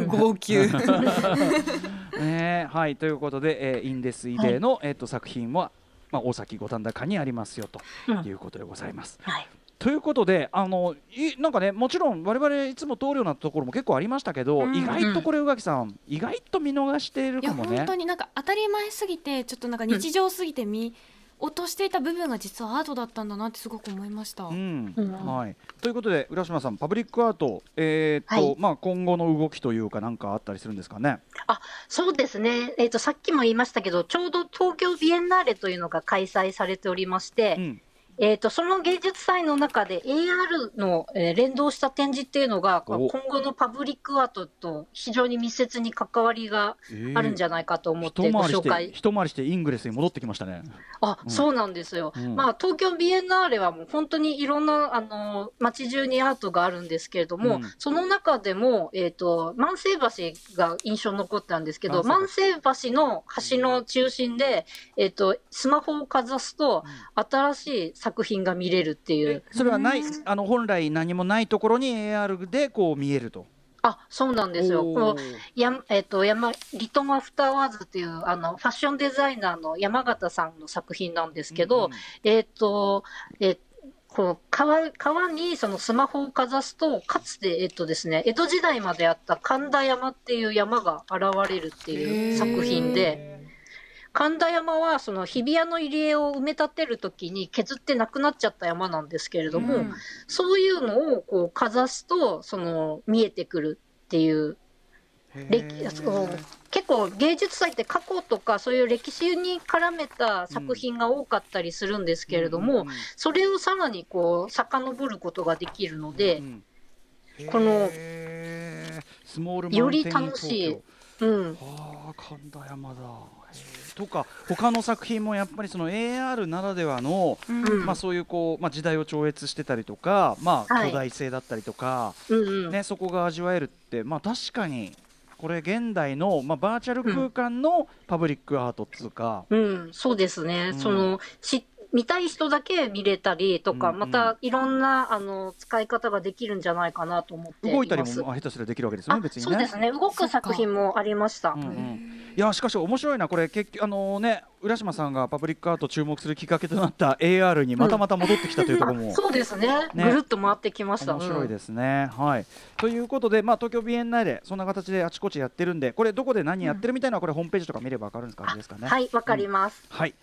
号泣。*laughs* ね。はいということで、えーインデスイデーの、えっと作品は、まあ、大崎五反田にありますよとうんいうことでございます。はい。ということであのいなんかねもちろん我々いつも通るようなところも結構ありましたけど、うん意外とこれ宇垣さん意外と見逃しているかもね本当。になんか当たり前すぎてちょっとなんか日常すぎて見落としていた部分が実はアートだったんだなってすごく思いました。うんうんはい、ということで浦島さんパブリックアート、えーっとはいまあ、今後の動きというか何かあったりするんですかね？そうですね。えっ、と、さっきも言いましたけど、ちょうど東京ビエンナーレというのが開催されておりまして、うんえっ、と、その芸術祭の中で AR の、えー連動した展示っていうのが、お。今後のパブリックアートと非常に密接に関わりがあるんじゃないかと思ってご紹介。一回りしてイングレスに戻ってきましたね。あ、うん。そうなんですよ。うん。まあ、東京ビエンナーレはもう本当にいろんな、あの、街中にアートがあるんですけれども、うん。その中でも、えっ、と、万世橋が印象に残ったんですけど、万万世橋の橋の中心で、えっ、と、スマホをかざすと、新しい作品が見れるっていう。それはないうんあの本来何もないところに AR でこう見えると。あ、そうなんですよ。このやえっ、と、山、リトンアフターワーズっていう、あの、ファッションデザイナーの山形さんの作品なんですけど、うんうんえっ、と、えこう川川にそのスマホをかざすと、かつて、えっとですね、江戸時代まであった神田山っていう山が現れるっていう作品で、神田山はその日比谷の入り江を埋め立てるときに削ってなくなっちゃった山なんですけれども、うん。そういうのをこうかざすと、その見えてくるっていう歴結構芸術祭って過去とかそういう歴史に絡めた作品が多かったりするんですけれども、うんそれをさらにこう遡ることができるので、うんこのより楽しい。東うん、京ああ神田山だとか他の作品もやっぱりその AR ならではの、うん。まあ、そういうこう、まあ、時代を超越してたりとか、まあ、はい。巨大性だったりとか、うんうん、ね、そこが味わえるって、まあ、確かにこれ現代の、まあ、バーチャル空間のパブリックアートっつうか、うん、そうですね、うん。そのし見たい人だけ見れたりとか、うんうんまたいろんなあの使い方ができるんじゃないかなと思っています動いたりもあ下手すりゃできるわけですよねあ別にね。そうですね、動く作品もありました。うんうんいやしかし面白いなこれ結局あのね浦島さんがパブリックアート注目するきっかけとなった AR にまたまた戻ってきたというところも、あそうですねねぐるっと回ってきました。面白いですすね。はいということで、まあ、東京ビエンナーレそんな形であちこちやってるんでこれどこで何やってるみたいなこれホームページとか見れば分かるんですかですかね。はい、わかります。はい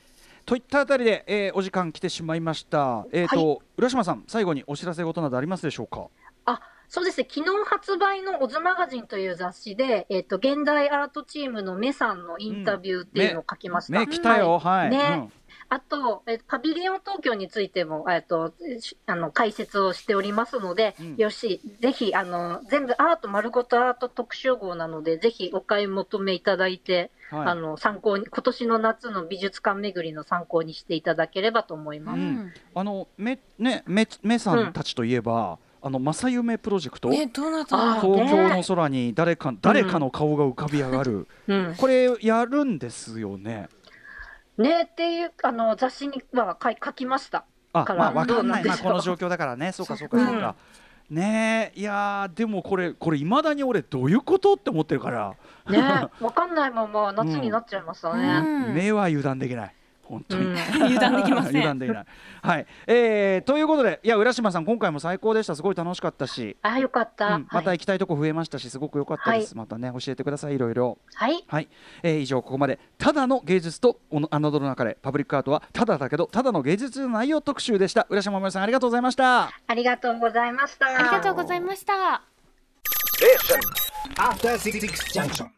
といったあたりで、えーお時間来てしまいました。えっ、と、浦島さん最後にお知らせ事などありますでしょうか？あそうですね、昨日発売のオズマガジンという雑誌で、えっ、と、現代アートチームのメさんのインタビューっていうのを書きました。ね来たよはい。ねあと、えパビリオン東京についても、えっと、しあの、解説をしておりますので、うん。よし、ぜひ、あの、全部アート、丸ごとアート特集号なので、ぜひお買い求めいただいて、うんはい。あの、参考に、今年の夏の美術館巡りの参考にしていただければと思います。うん。あのめねめめさんたちといえば、あの正夢プロジェクト、ねどうなったの？あ東京の空に誰か誰かの顔が浮かび上がる、うん。これやるんですよね。ねっていう、あの、雑誌には書い書きました。あから。まあわかんない。どうなんでしょう。なこの状況だからね。*laughs* そうかそうかそうか。ねえいやーでもこれこれいまだに俺どういうことって思ってるから、ねわかんないまま夏になっちゃいましたね。うん。目は油断できない本当に、うん。*laughs* 油断できません。油断できない。はい、えー、ということでいや浦島さん今回も最高でした。すごい楽しかったし、あ、よかった。うん。またはい。行きたいとこ増えましたしすごく良かったです、またね教えてください。いろいろ。はい。はい、えー以上ここまでただの芸術とおの侮るなかれパブリックアートはただだけどただの芸術の内容特集でした。浦島もさんありがとうございました。ありがとうございました。ありがとうございました。After Six Junction.